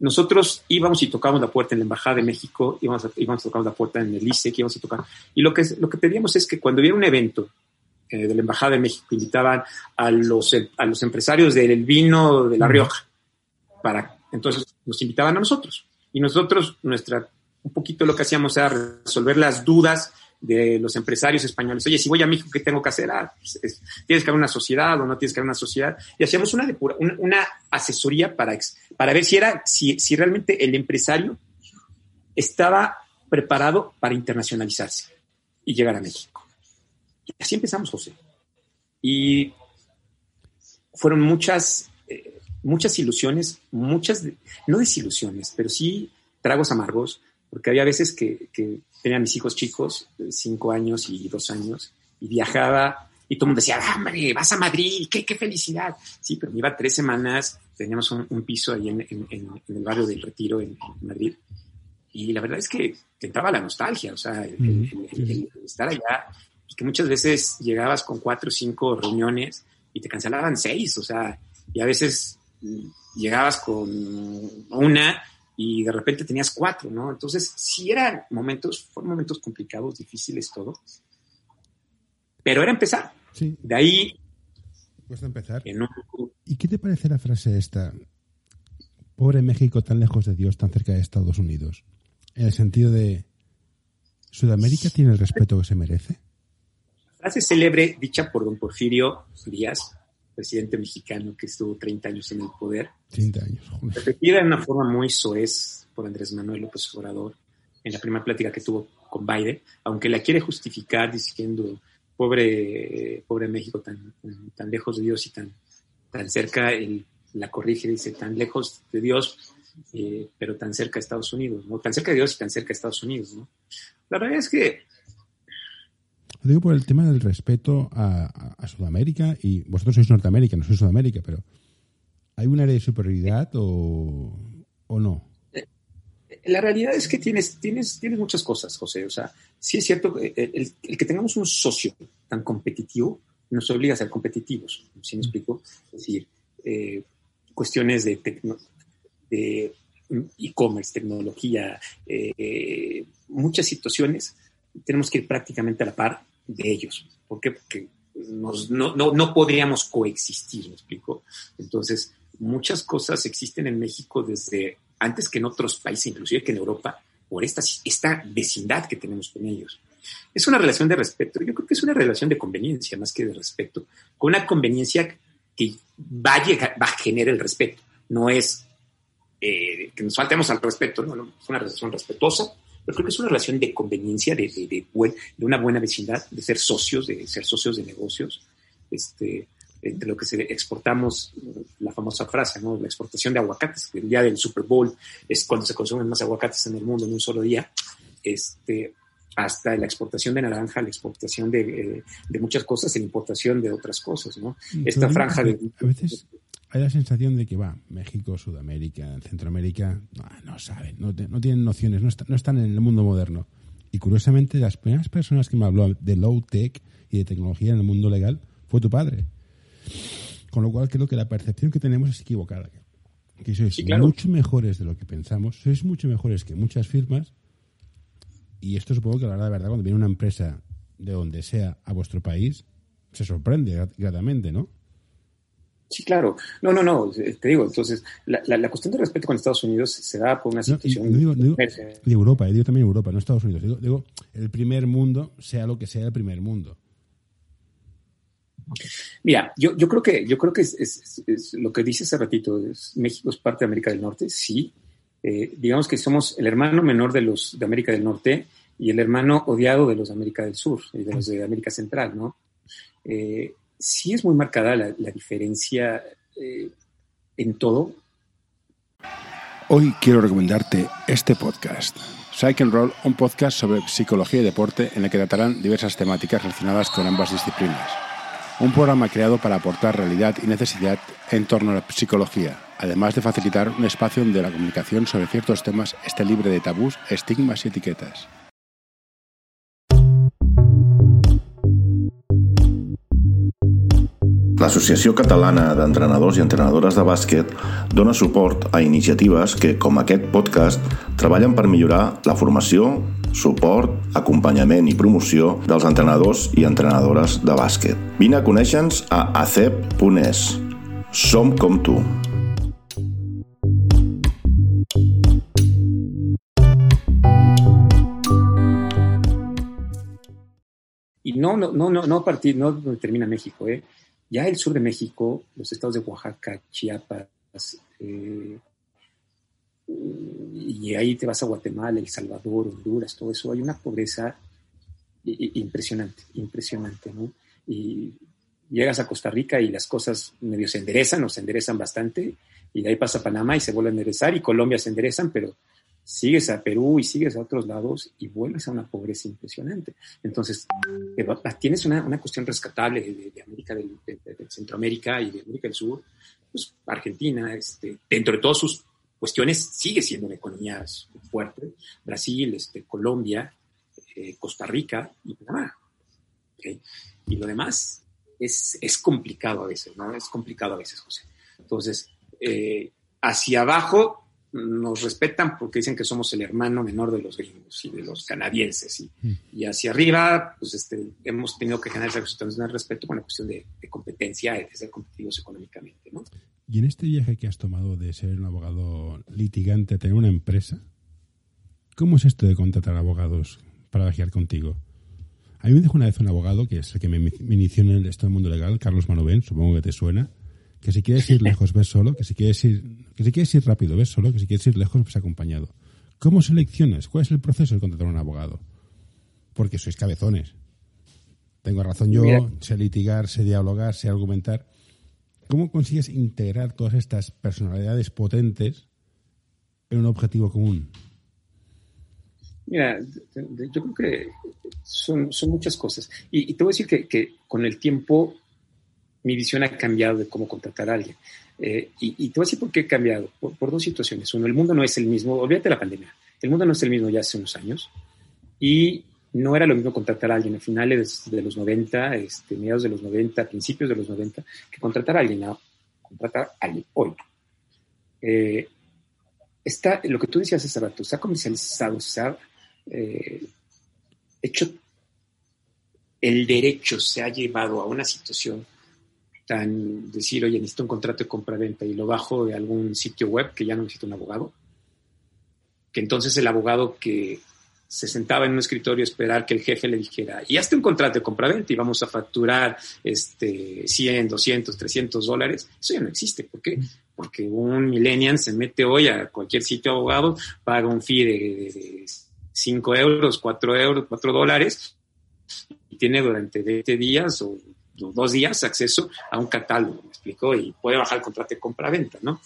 nosotros íbamos y tocábamos la puerta en la Embajada de México, íbamos a, íbamos tocar la puerta en el ICE, íbamos a tocar. Y lo que, lo que pedíamos es que cuando hubiera un evento eh, de la Embajada de México, invitaban a los, a los empresarios del vino de La Rioja, para, entonces nos invitaban a nosotros. Y nosotros, nuestra, un poquito lo que hacíamos era resolver las dudas de los empresarios españoles. Oye, si voy a México, ¿qué tengo que hacer? Ah, pues, tienes que haber una sociedad o no tienes que haber una sociedad. Y hacíamos una, una, asesoría para, para ver si, era, si, si realmente el empresario estaba preparado para internacionalizarse y llegar a México. Y así empezamos, José. Y fueron muchas, eh, muchas ilusiones, muchas, no desilusiones, pero sí tragos amargos, porque había veces que, que tenía mis hijos chicos, cinco años y dos años, y viajaba y todo el mundo decía, ah, hombre, vas a Madrid, qué, qué felicidad. Sí, pero me iba tres semanas, teníamos un, piso ahí en, el barrio del Retiro en, Madrid, y la verdad es que te entraba la nostalgia, o sea, el, estar allá, y que muchas veces llegabas con cuatro o cinco reuniones y te cancelaban seis, o sea, y a veces llegabas con una y de repente tenías cuatro, ¿no? Entonces, sí eran momentos, fueron momentos complicados, difíciles, todo. Pero era empezar. Sí. De ahí. Cuesta empezar. ¿Y qué te parece la frase esta? Pobre México tan lejos de Dios, tan cerca de Estados Unidos. En el sentido de. ¿Sudamérica tiene el respeto que se merece? Frase célebre dicha por don Porfirio Díaz, presidente mexicano que estuvo 30 años en el poder. 30 años. Repetida de una forma muy soez por Andrés Manuel López Obrador en la primera plática que tuvo con Biden, aunque la quiere justificar diciendo, pobre, pobre México tan, tan lejos de Dios y tan, tan cerca, él la corrige, dice, tan lejos de Dios, eh, pero tan cerca de Estados Unidos, ¿no? Tan cerca de Dios y tan cerca de Estados Unidos, ¿no? La realidad es que lo digo por el tema del respeto a, Sudamérica y vosotros sois Norteamérica, no sois Sudamérica, pero ¿hay un área de superioridad o, no? La realidad es que tienes, tienes, tienes muchas cosas, José. O sea, sí es cierto que el, que tengamos un socio tan competitivo nos obliga a ser competitivos. ¿Sí me explico? Es decir, eh, cuestiones de de e-commerce, tecnología, eh, muchas situaciones tenemos que ir prácticamente a la par de ellos. ¿Por qué? Porque no, no, podríamos coexistir, ¿me explico? Entonces, muchas cosas existen en México desde antes que en otros países, inclusive que en Europa, por esta, esta vecindad que tenemos con ellos. Es una relación de respeto. Yo creo que es una relación de conveniencia más que de respeto, con una conveniencia que va a, llegar, va a generar el respeto. No es eh, que nos faltemos al respeto, no, no, es una relación respetuosa, pero creo que es una relación de conveniencia, de, de, de, una buena vecindad, de ser socios, de ser socios de negocios. Este, entre lo que se exportamos, la famosa frase, ¿no? La exportación de aguacates, el día del Super Bowl es cuando se consumen más aguacates en el mundo en un solo día. Este, hasta la exportación de naranja, la exportación de, muchas cosas, la importación de otras cosas, ¿no? Esta franja de... A veces hay la sensación de que va, México, Sudamérica, Centroamérica, no, saben, no, tienen nociones, no, están en el mundo moderno. Y curiosamente, las primeras personas que me habló de low-tech y de tecnología en el mundo legal fue tu padre. Con lo cual creo que la percepción que tenemos es equivocada. Que sois mucho mejores de lo que pensamos, sois mucho mejores que muchas firmas. Y esto supongo que la verdad, verdad, cuando viene una empresa de donde sea a vuestro país, se sorprende gratamente, ¿no? Sí, claro. No, no, no. Te digo, entonces, la, la, cuestión de respeto con Estados Unidos se da por una situación. No, digo, digo, de Europa, digo también Europa, no Estados Unidos. Digo, digo, el primer mundo, sea lo que sea el primer mundo. Mira, yo, yo creo que, yo creo que es, lo que dice hace ratito, México es parte de América del Norte, sí. Eh, digamos que somos el hermano menor de los de América del Norte y el hermano odiado de los de América del Sur y de los de América Central, ¿no? Eh, sí es muy marcada la, diferencia eh, en todo. Hoy quiero recomendarte este podcast. Psych and Roll, un podcast sobre psicología y deporte en el que tratarán diversas temáticas relacionadas con ambas disciplinas. Un programa creado para aportar realidad y necesidad en torno a la psicología, además de facilitar un espacio donde la comunicación sobre ciertos temas esté libre de tabús, estigmas y etiquetas. L'Associació Catalana d'Entrenadors i Entrenadores de Bàsquet dona suport a iniciatives que, com aquest podcast, treballen per millorar la formació, suport, acompanyament i promoció dels entrenadors i entrenadores de bàsquet. Vine a conèixer-nos a acep.es. Som com tu. Y no, no, no, no, no no termina México, ¿eh? Ya el sur de México, los estados de Oaxaca, Chiapas, eh, y ahí te vas a Guatemala, El Salvador, Honduras, todo eso, hay una pobreza impresionante, impresionante, ¿no? Y llegas a Costa Rica y las cosas medio se enderezan o se enderezan bastante, y de ahí pasa Panamá y se vuelve a enderezar, y Colombia se enderezan, pero sigues a Perú y sigues a otros lados y vuelves a una pobreza impresionante. Entonces, tienes una, una cuestión rescatable de, América del, de, Centroamérica y de América del Sur, pues Argentina, este, dentro de todas sus cuestiones, sigue siendo una economía fuerte. Brasil, este, Colombia, eh, Costa Rica y Panamá. Y lo demás es, es complicado a veces, ¿no? Es complicado a veces, José. Entonces, eh, hacia abajo nos respetan porque dicen que somos el hermano menor de los gringos y de los canadienses. Y, mm. y hacia arriba, pues este, hemos tenido que generar esa de respeto con la cuestión de, competencia y de ser competitivos económicamente. ¿no? Y en este viaje que has tomado de ser un abogado litigante a tener una empresa, ¿cómo es esto de contratar abogados para viajar contigo? A mí me dijo una vez un abogado, que es el que me, inició en el, esto del mundo legal, Carlos Manovén, supongo que te suena, que si quieres ir lejos, ves solo, que si quieres ir, que si quieres ir rápido, ves solo, que si quieres ir lejos, ves acompañado. ¿Cómo seleccionas? ¿Cuál es el proceso de contratar a un abogado? Porque sois cabezones. Tengo razón yo, sé litigar, sé dialogar, sé argumentar. ¿Cómo consigues integrar todas estas personalidades potentes en un objetivo común? Mira, yo creo que son, son muchas cosas. Y, te voy a decir que, que con el tiempo mi visión ha cambiado de cómo contratar a alguien. Eh, y, te voy a decir por qué ha cambiado. Por, dos situaciones. Uno, el mundo no es el mismo, olvídate de la pandemia. El mundo no es el mismo ya hace unos años. Y no era lo mismo contratar a alguien a finales de los 90, este, mediados de los 90, principios de los 90, que contratar a alguien, contratar a alguien hoy. Eh, está, lo que tú decías hace rato, se ha comercializado, se ha eh, hecho el derecho, se ha llevado a una situación tan decir, oye, necesito un contrato de compra-venta y lo bajo de algún sitio web que ya no necesito un abogado, que entonces el abogado que se sentaba en un escritorio a esperar que el jefe le dijera, y hazte un contrato de compra-venta y vamos a facturar este, 100, 200, 300 dólares, eso ya no existe. ¿Por qué? Porque un millennial se mete hoy a cualquier sitio abogado, paga un fee de, 5 euros, 4 euros, 4 dólares, y tiene durante 20 días o dos días acceso a un catálogo, me explicó, y puede bajar el contrato de compra-venta, ¿no?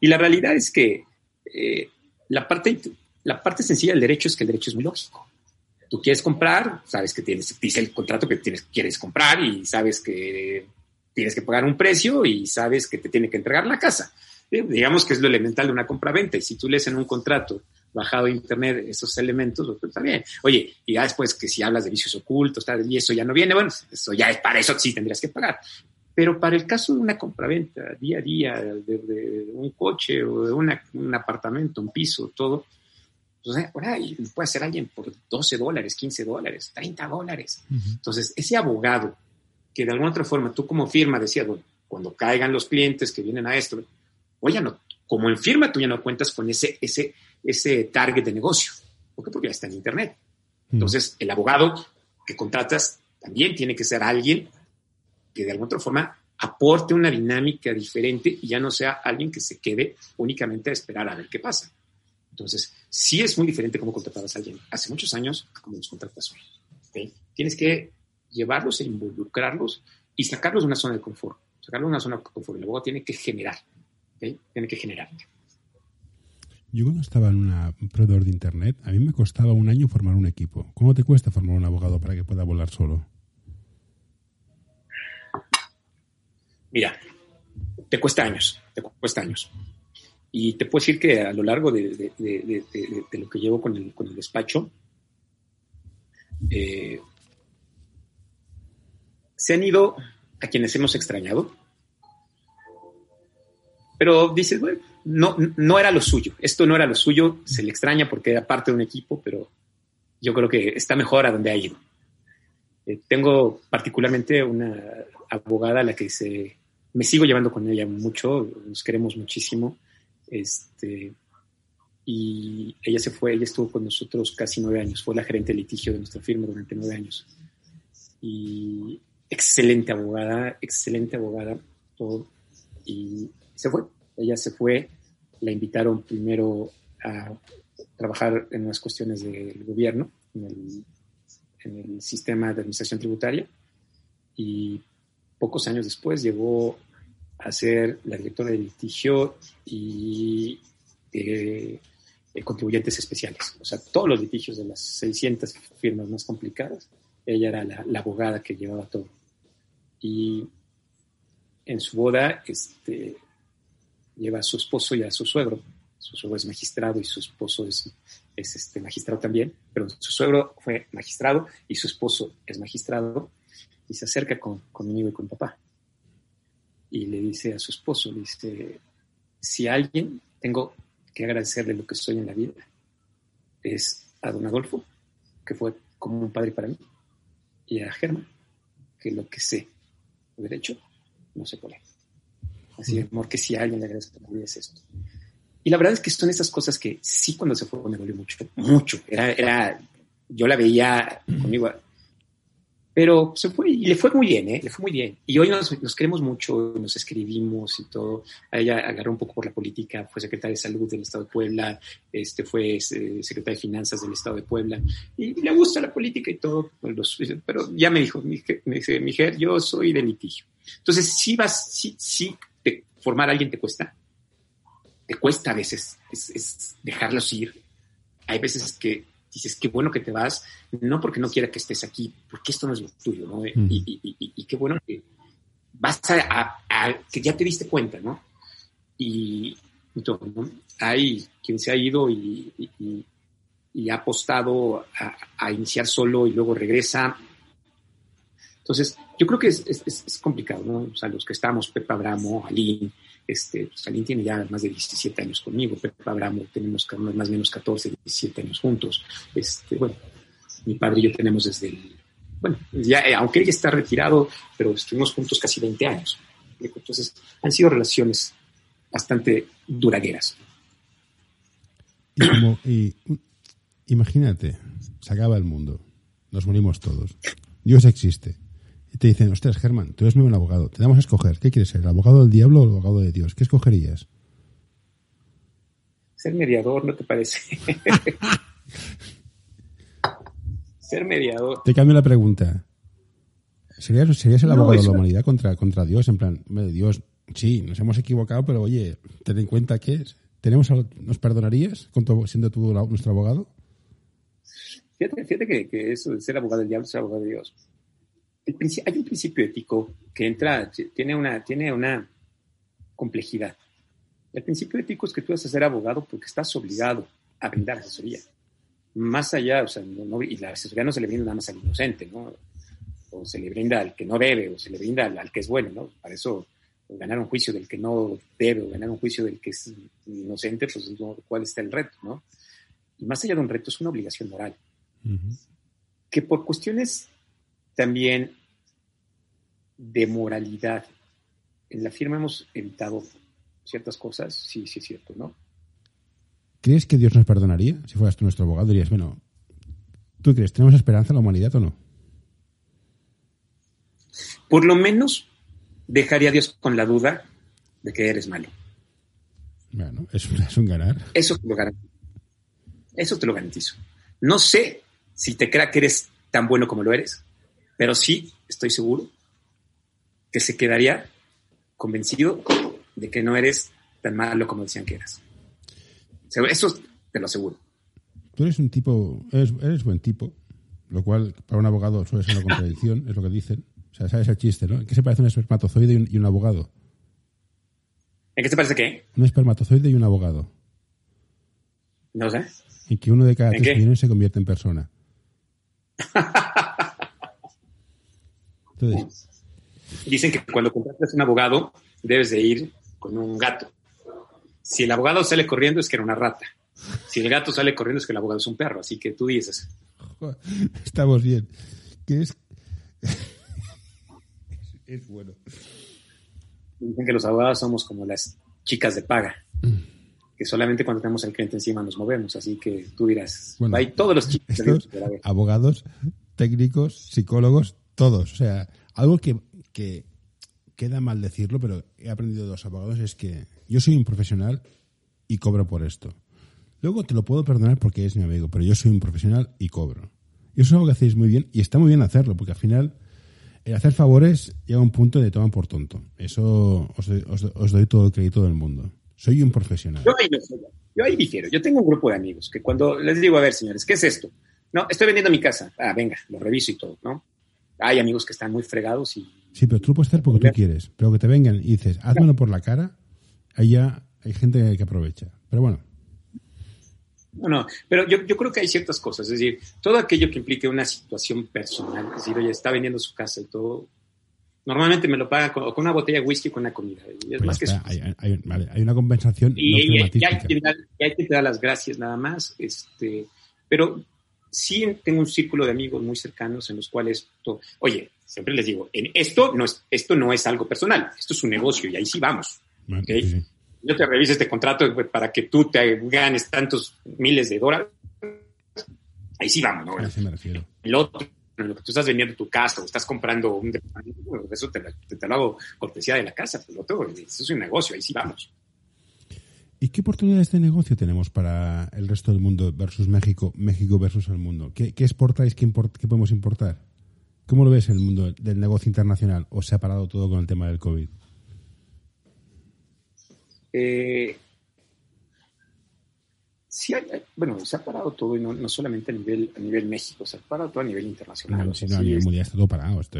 Y la realidad es que eh, la, parte, la parte sencilla del derecho es que el derecho es muy lógico. tú quieres comprar, sabes que tienes, dice el contrato que tienes, quieres comprar y sabes que tienes que pagar un precio y sabes que te tiene que entregar la casa. Digamos que es lo elemental de una compra-venta. Y si tú lees en un contrato bajado de internet esos elementos, pues está bien. Oye, y ya después que si hablas de vicios ocultos, tal, y eso ya no viene, bueno, eso ya es para eso sí tendrías que pagar. Pero para el caso de una compraventa día a día, de, un coche o de una, un apartamento, un piso, todo, pues por ahí puede ser alguien por 12 dólares, 15 dólares, 30 dólares. Entonces, ese abogado que de alguna otra forma tú como firma decías, bueno, cuando caigan los clientes que vienen a esto, oye, no, como en firma tú ya no cuentas con ese, ese, ese target de negocio. ¿Por qué? Porque ya está en Internet. Entonces, el abogado que contratas también tiene que ser alguien que de alguna otra forma aporte una dinámica diferente y ya no sea alguien que se quede únicamente a esperar a ver qué pasa. Entonces, sí es muy diferente cómo contratabas a alguien hace muchos años a cómo los contratas hoy. Tienes que llevarlos e involucrarlos y sacarlos de una zona de confort. Sacarlos de una zona de confort. El abogado tiene que generar. Tiene que generar. Yo cuando estaba en un proveedor de Internet, a mí me costaba un año formar un equipo. ¿Cómo te cuesta formar un abogado para que pueda volar solo? Mira, te cuesta años, te cuesta años. Y te puedo decir que a lo largo de, lo que llevo con el, con el despacho, eh, se han ido a quienes hemos extrañado, pero dices, bueno, no, no era lo suyo, esto no era lo suyo, se le extraña porque era parte de un equipo, pero yo creo que está mejor a donde ha ido. Eh, tengo particularmente una abogada a la que se, me sigo llevando con ella mucho, nos queremos muchísimo, este, y ella se fue, ella estuvo con nosotros casi nueve años, fue la gerente de litigio de nuestra firma durante nueve años. Y excelente abogada, excelente abogada, todo, y se fue. Ella se fue, la invitaron primero a trabajar en unas cuestiones del gobierno, en el, sistema de administración tributaria, y pocos años después llegó a ser la directora de litigio y eh, contribuyentes especiales. O sea, todos los litigios de las 600 firmas más complicadas, ella era la, abogada que llevaba todo. Y en su boda este, lleva a su esposo y a su suegro. Su suegro es magistrado y su esposo es, es este, magistrado también, pero su suegro fue magistrado y su esposo es magistrado y se acerca con, conmigo y con papá y le dice a su esposo, le dice, si alguien tengo que agradecerle lo que soy en la vida, es a don Adolfo, que fue como un padre para mí, y a Germán, que lo que sé derecho, no sé por qué. Así de amor que si a alguien le agradezco la vida es esto. Y la verdad es que son esas cosas que sí cuando se fue me dolió mucho, mucho. Era, era, yo la veía conmigo pero se fue y le fue muy bien, ¿eh? Le fue muy bien. Y hoy nos, nos, queremos mucho, nos escribimos y todo. A ella agarró un poco por la política, fue secretaria de Salud del Estado de Puebla, este, fue eh, secretaria de Finanzas del Estado de Puebla. Y, le gusta la política y todo. pero ya me dijo, me dice, Miguel, yo soy de litigio. Entonces, si vas, sí, sí, formar a alguien te cuesta. Te cuesta a veces es, es dejarlos ir. Hay veces que dices, qué bueno que te vas, no porque no quiera que estés aquí, porque esto no es lo tuyo, ¿no? y, qué bueno que vas a, que ya te diste cuenta, ¿no? Y entonces, ¿no? hay quien se ha ido y, ha apostado a, iniciar solo y luego regresa. Entonces, yo creo que es, es, complicado, ¿no? O sea, los que estamos, Pepa Abramo, Aline, este, pues tiene ya más de 17 años conmigo, Pepe Abramo, tenemos más o menos 14, 17 años juntos. Este, bueno, mi padre y yo tenemos desde el, bueno, ya, eh, aunque ella está retirado, pero estuvimos juntos casi 20 años. Entonces, han sido relaciones bastante duraderas. Y y, imagínate, se acaba el mundo, nos morimos todos, Dios existe y te dicen, ostras, Germán, tú eres muy buen abogado, te damos a escoger, ¿qué quieres ser, el abogado del diablo o el abogado de Dios? ¿Qué escogerías? Ser mediador, ¿no te parece? ser mediador. Te cambio la pregunta. ¿Serías, serías el abogado de la humanidad contra, contra Dios? En plan, Dios, sí, nos hemos equivocado, pero oye, ten en cuenta que tenemos, ¿nos perdonarías siendo tú nuestro abogado? Fíjate, fíjate que, que, eso de ser abogado del diablo, ser abogado de Dios. Hay un principio ético que entra, tiene una, tiene una complejidad. El principio ético es que tú vas a ser abogado porque estás obligado a brindar asesoría. Más allá, o sea, no, y la asesoría no se le brinda nada más al inocente, ¿no? O se le brinda al que no debe, o se le brinda al, que es bueno, ¿no? Para eso, ganar un juicio del que no debe, o ganar un juicio del que es inocente, pues cuál está el reto, ¿no? Y más allá de un reto, es una obligación moral. Que por cuestiones también de moralidad, en la firma hemos evitado ciertas cosas, sí, sí es cierto, ¿no? ¿Crees que Dios nos perdonaría? Si fueras tú nuestro abogado, dirías, bueno, ¿tú crees, tenemos esperanza en la humanidad o no? Por lo menos dejaría a Dios con la duda de que eres malo. Bueno, es un, es un ganar. Eso te lo garantizo. Eso te lo garantizo. No sé si te crea que eres tan bueno como lo eres, pero sí estoy seguro que se quedaría convencido de que no eres tan malo como decían que eras. Eso te lo aseguro. Tú eres un tipo, eres, buen tipo, lo cual para un abogado suele ser una contradicción, es lo que dicen. O sea, sabes el chiste, ¿no? ¿En qué se parece un espermatozoide y un, abogado? ¿En qué se parece qué? Un espermatozoide y un abogado. No sé. En que uno de cada tres millones se convierte en persona. Dicen que cuando contratas un abogado debes de ir con un gato. Si el abogado sale corriendo es que era una rata. Si el gato sale corriendo es que el abogado es un perro. Así que tú dices. Estamos bien. ¿Qué es? es bueno. Dicen que los abogados somos como las chicas de paga. Que solamente cuando tenemos al cliente encima nos movemos. Así que tú dirás. hay todos los chicos. abogados, técnicos, psicólogos, todos. O sea, algo que que queda mal decirlo, pero he aprendido de los abogados, es que yo soy un profesional y cobro por esto. Luego te lo puedo perdonar porque es mi amigo, pero yo soy un profesional y cobro. Y eso es algo que hacéis muy bien y está muy bien hacerlo, porque al final el hacer favores llega a un punto de toman por tonto. Eso os, doy todo el crédito del mundo. Soy un profesional. Yo ahí, yo ahí difiero. Yo tengo un grupo de amigos que cuando les digo, a ver, señores, ¿qué es esto? No, estoy vendiendo mi casa. Ah, venga, lo reviso y todo, ¿no? Hay amigos que están muy fregados y Sí, pero tú lo puedes hacer porque tú quieres. Pero que te vengan y dices, házmelo por la cara, ahí ya hay gente que aprovecha. Pero bueno. No, no, pero yo, yo creo que hay ciertas cosas. Es decir, todo aquello que implique una situación personal, es decir, oye, está vendiendo su casa y todo, normalmente me lo pagan con, una botella de whisky con una comida. Y es pues más que hay, hay, vale, hay, una compensación. Y, no y, hay que dar, y, hay que dar, las gracias nada más. Este, pero sí tengo un círculo de amigos muy cercanos en los cuales, oye, siempre les digo, en esto no es, esto no es algo personal, esto es un negocio y ahí sí vamos. Yo te reviso este contrato para que tú te ganes tantos miles de dólares. Ahí sí vamos, ¿no? me refiero. El otro, lo que tú estás vendiendo tu casa o estás comprando un eso te, te, lo hago cortesía de la casa, pero otro, eso es un negocio, ahí sí vamos. ¿Y qué oportunidades de negocio tenemos para el resto del mundo versus México, México versus el mundo? ¿Qué, qué exportáis, qué, qué podemos importar? ¿Cómo lo ves en el mundo del negocio internacional o se ha parado todo con el tema del COVID? Eh, sí, bueno, se ha parado todo y no, solamente a nivel, a nivel México, se ha parado todo a nivel internacional. No, a nivel mundial está todo parado. Esto,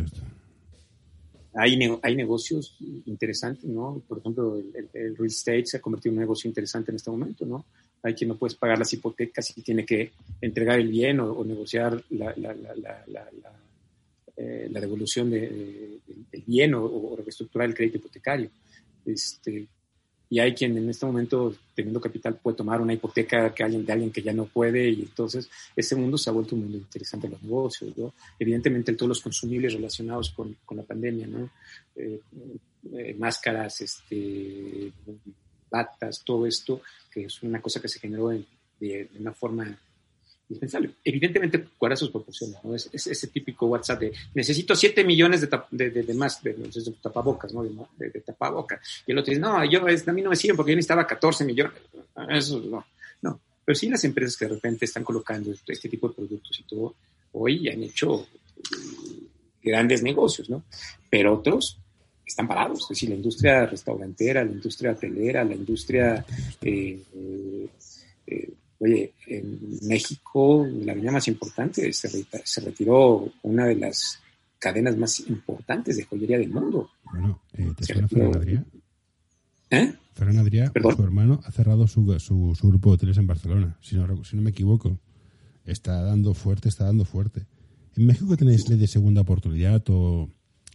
Hay, hay negocios interesantes, ¿no? Por ejemplo, el, real estate se ha convertido en un negocio interesante en este momento, ¿no? Hay quien no puedes pagar las hipotecas y tiene que entregar el bien o, negociar la, la, la eh, la devolución de, del bien o, reestructurar el crédito hipotecario. Este, y hay quien en este momento, teniendo capital, puede tomar una hipoteca que alguien, de alguien que ya no puede, y entonces ese mundo se ha vuelto un mundo interesante en los negocios. ¿no? Evidentemente, todos los consumibles relacionados con, con la pandemia, ¿no? Eh, eh, máscaras, este, batas, todo esto, que es una cosa que se generó de, de una forma Evidentemente, guarda sus proporciones, ¿no? Es, ese típico WhatsApp de necesito 7 millones de, de, más de, tapabocas, ¿no? De, tapabocas. Y el otro dice, no, yo, a mí no me sirven porque yo necesitaba 14 millones. Eso no, no. Pero sí las empresas que de repente están colocando este tipo de productos y todo, hoy han hecho eh, grandes negocios, ¿no? Pero otros están parados. Es decir, la industria restaurantera, la industria hotelera, la industria eh, eh, oye, en México, la avenida más importante, se, retiró una de las cadenas más importantes de joyería del mundo. Bueno, eh, ¿te suena Ferran Adrià? ¿Eh? Ferran Adrià, su hermano, ha cerrado su, su, grupo de hoteles en Barcelona, si no, si no me equivoco. Está dando fuerte, está dando fuerte. ¿En México tenéis ley de segunda oportunidad o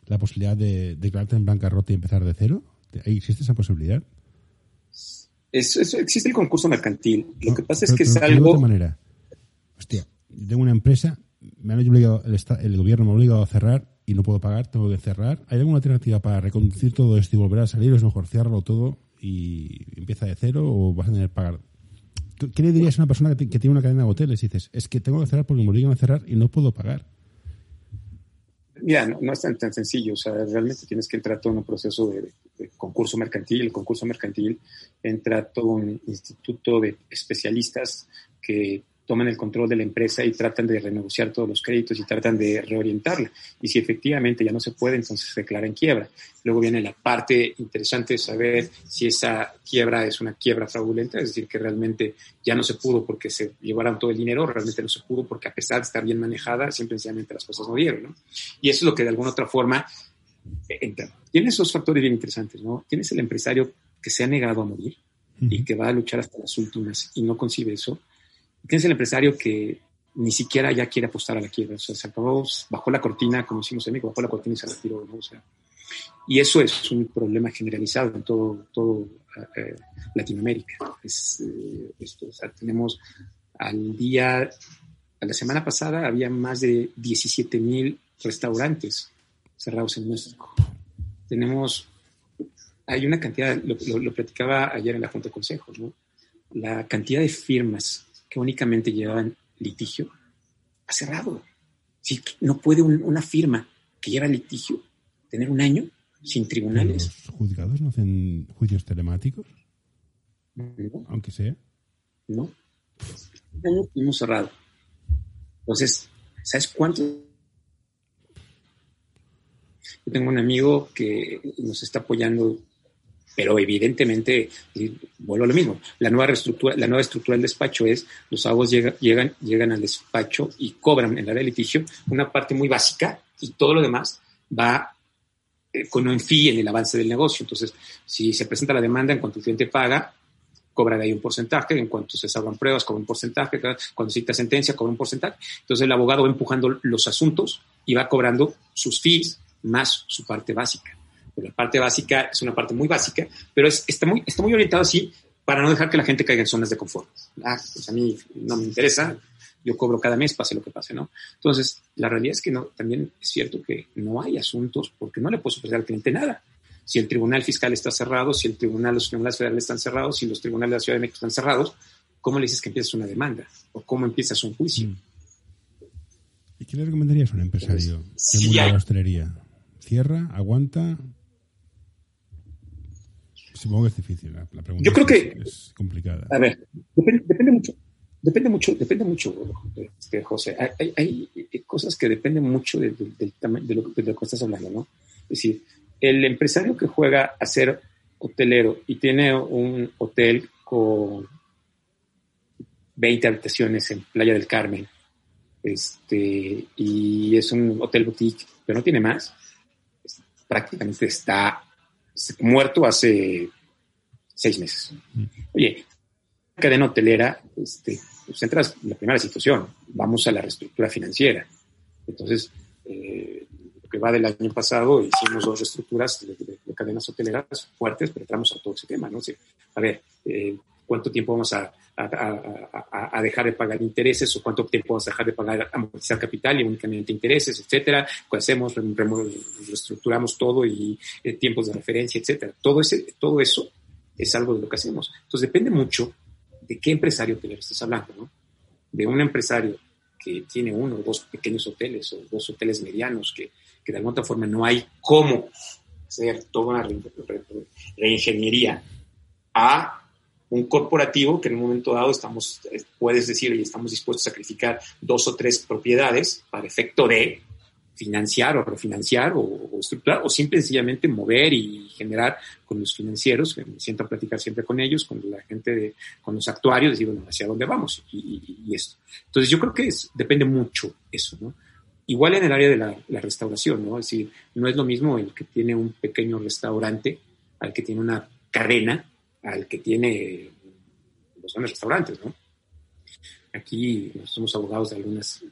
la posibilidad de declararte en bancarrota y empezar de cero? ¿Existe esa posibilidad? Existe el concurso mercantil. Lo que pasa es que es algo. De manera. Hostia, tengo una empresa, me han obligado, el, gobierno me ha obligado a cerrar y no puedo pagar, tengo que cerrar. ¿Hay alguna alternativa para reconducir todo esto y volver a salir? ¿O es mejor cerrarlo todo y empieza de cero o vas a tener que pagar? ¿Qué le dirías a una persona que, tiene una cadena de hoteles y dices, es que tengo que cerrar porque me obligan a cerrar y no puedo pagar? Mira, no, es tan, tan, sencillo, o sea, realmente tienes que entrar todo en un proceso de, concurso mercantil. El concurso mercantil entra todo un instituto de especialistas que toman el control de la empresa y tratan de renegociar todos los créditos y tratan de reorientarla. Y si efectivamente ya no se puede, entonces se declara en quiebra. Luego viene la parte interesante de saber si esa quiebra es una quiebra fraudulenta, es decir, que realmente ya no se pudo porque se llevaron todo el dinero, realmente no se pudo porque a pesar de estar bien manejada, siempre sencillamente las cosas no dieron. ¿no? Y eso es lo que de alguna otra forma eh, entra. Tiene esos factores bien interesantes, ¿no? Tienes el empresario que se ha negado a morir y que va a luchar hasta las últimas y no concibe eso tienes el empresario que ni siquiera ya quiere apostar a la quiebra. O sea, se acabó, bajó la cortina, como decimos en México, bajó la cortina y se retiró. ¿no? O sea, y eso es un problema generalizado en todo, todo eh, Latinoamérica. Es, eh, esto, o sea, tenemos al día, a la semana pasada había más de 17 mil restaurantes cerrados en México. Tenemos, hay una cantidad, lo, lo, platicaba ayer en la Junta de Consejos, ¿no? La cantidad de firmas que únicamente llevaban litigio, ha cerrado. Si no puede una firma que lleva litigio tener un año sin tribunales. ¿Los juzgados no hacen juicios telemáticos? Aunque sea. No. Un año hemos cerrado. Entonces, ¿sabes cuánto? Yo tengo un amigo que nos está apoyando pero evidentemente, vuelvo a lo mismo, la nueva, estructura, la nueva estructura del despacho es, los abogados llegan, llegan, al despacho y cobran en la de litigio una parte muy básica y todo lo demás va eh, con un fee en el avance del negocio. Entonces, si se presenta la demanda, en cuanto el cliente paga, cobra de ahí un porcentaje, en cuanto se salvan pruebas, cobra un porcentaje, cuando se cita sentencia, cobra un porcentaje. Entonces, el abogado va empujando los asuntos y va cobrando sus fees más su parte básica la parte básica es una parte muy básica, pero está, muy, está muy orientado así para no dejar que la gente caiga en zonas de confort. Ah, pues a mí no me interesa, yo cobro cada mes, pase lo que pase, ¿no? Entonces, la realidad es que no, también es cierto que no hay asuntos porque no le puedo ofrecer al cliente nada. Si el tribunal fiscal está cerrado, si el tribunal, los tribunales federales están cerrados, si los tribunales de la Ciudad de México están cerrados, ¿cómo le dices que empiezas una demanda? ¿O cómo empiezas un juicio? Mm. ¿Y qué le recomendarías a un empresario de la hostelería? ¿Cierra? ¿Aguanta? Supongo que es difícil. La, pregunta Yo creo que es complicada. A ver, depende, mucho. Depende mucho, depende mucho, este, José. Hay, cosas que dependen mucho de, lo, que estás hablando, ¿no? Es decir, el empresario que juega a ser hotelero y tiene un hotel con 20 habitaciones en Playa del Carmen, este, y es un hotel boutique, pero no tiene más, prácticamente está muerto hace seis meses. Oye, cadena hotelera, este, pues entras en la primera situación, vamos a la reestructura financiera. Entonces, eh, lo que va del año pasado, hicimos dos reestructuras de, cadenas hoteleras fuertes, pero entramos a todo ese tema, ¿no? a ver, eh, ¿cuánto tiempo vamos a, a, dejar de pagar intereses o cuánto tiempo vamos a dejar de pagar amortizar capital y únicamente intereses, etcétera. ¿Qué hacemos? Reestructuramos todo y eh, tiempos de referencia, etcétera. Todo, ese, todo eso es algo de lo que hacemos. Entonces depende mucho de qué empresario te estás hablando, ¿no? De un empresario que tiene uno o dos pequeños hoteles o dos hoteles medianos que, que de alguna otra forma no hay cómo hacer toda una reingeniería a un corporativo que en un momento dado estamos, puedes decir, y estamos dispuestos a sacrificar dos o tres propiedades para efecto de financiar o refinanciar o, estructurar o simple sencillamente mover y generar con los financieros, me siento a platicar siempre con ellos, con la gente, de, con los actuarios, decir, bueno, hacia dónde vamos y, esto. Entonces yo creo que es, depende mucho eso, ¿no? Igual en el área de la, restauración, ¿no? Es decir, no es lo mismo el que tiene un pequeño restaurante al que tiene una cadena, al que tiene los grandes restaurantes, ¿no? Aquí somos abogados de algunos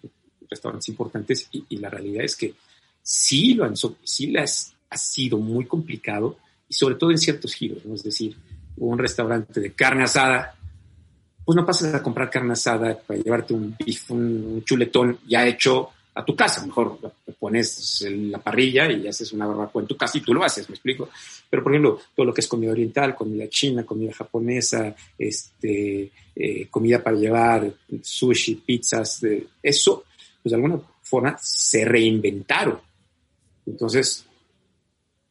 restaurantes importantes y, la realidad es que sí, lo han, sí les ha sido muy complicado y sobre todo en ciertos giros, ¿no? Es decir, un restaurante de carne asada, pues no pasas a comprar carne asada para llevarte un un chuletón ya hecho a tu casa. Mejor pones la parrilla y haces una barbacoa en tu casa y tú lo haces, me explico. Pero, por ejemplo, todo lo que es comida oriental, comida china, comida japonesa, este, eh, comida para llevar, sushi, pizzas, eso, pues de alguna forma se reinventaron. Entonces,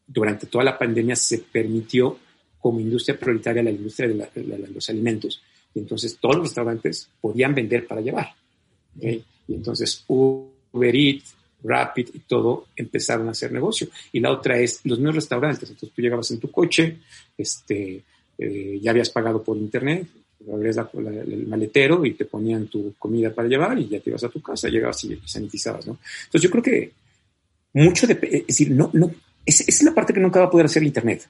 durante toda la pandemia se permitió como industria prioritaria la industria de, los alimentos. Y entonces todos los restaurantes podían vender para llevar. Y entonces hubo Uber Eats, Rapid y todo empezaron a hacer negocio. Y la otra es los nuevos restaurantes. Entonces tú llegabas en tu coche, este, eh, ya habías pagado por internet, abrías el maletero y te ponían tu comida para llevar y ya te ibas a tu casa, llegabas y, sanitizabas, ¿no? Entonces yo creo que mucho de, es decir, no, no, esa es la parte que nunca va a poder hacer el internet.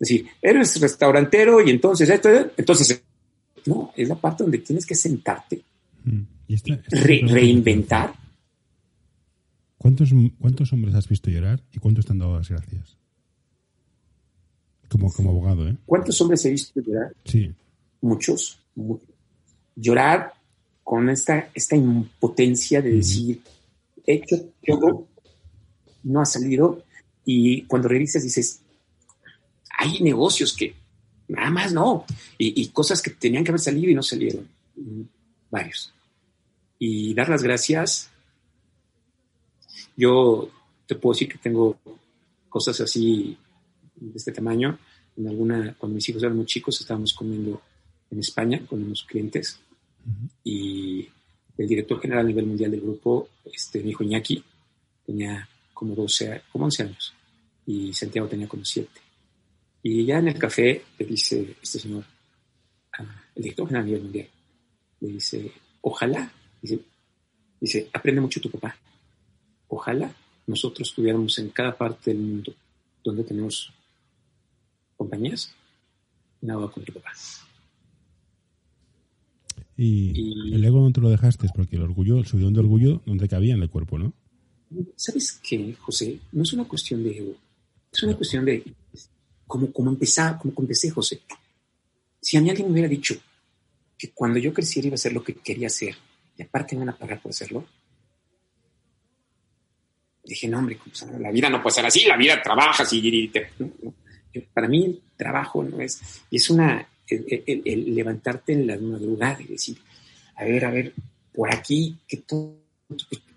Es decir, eres restaurantero y entonces esto, entonces, no, es la parte donde tienes que sentarte, mm. reinventar ¿Cuántos, ¿Cuántos hombres has visto llorar y cuántos te han dado las gracias? Como, como abogado, ¿eh? ¿Cuántos hombres he visto llorar? Sí. Muchos. Llorar con esta, esta impotencia de decir, he hecho todo, no ha salido, y cuando revisas dices, hay negocios que nada más no, y, y cosas que tenían que haber salido y no salieron, varios. Y dar las gracias yo te puedo decir que tengo cosas así de este tamaño. En alguna, cuando mis hijos eran muy chicos, estábamos comiendo en España con unos clientes y el director general a nivel mundial del grupo, este, mi hijo Iñaki, tenía como 12, como 11 años y Santiago tenía como 7. Y ya en el café le dice este señor, el director general a nivel mundial, le dice, ojalá, dice, dice, aprende mucho tu papá. Ojalá nosotros estuviéramos en cada parte del mundo donde tenemos compañías, nada con tu papá. Y, el ego no te lo dejaste porque el orgullo, el subidón de orgullo, donde cabía en el cuerpo, ¿no? ¿Sabes qué, José? No es una cuestión de ego, es una cuestión de cómo, cómo, empezar, cómo empecé, José. Si a mí alguien me hubiera dicho que cuando yo creciera iba a hacer lo que quería hacer y aparte me van a pagar por hacerlo, dije, no, hombre, la vida no puede ser así, la vida trabajas y... Para mí el trabajo no es, es una, el, levantarte en la madrugada y decir, a ver, a ver, por aquí, que todo,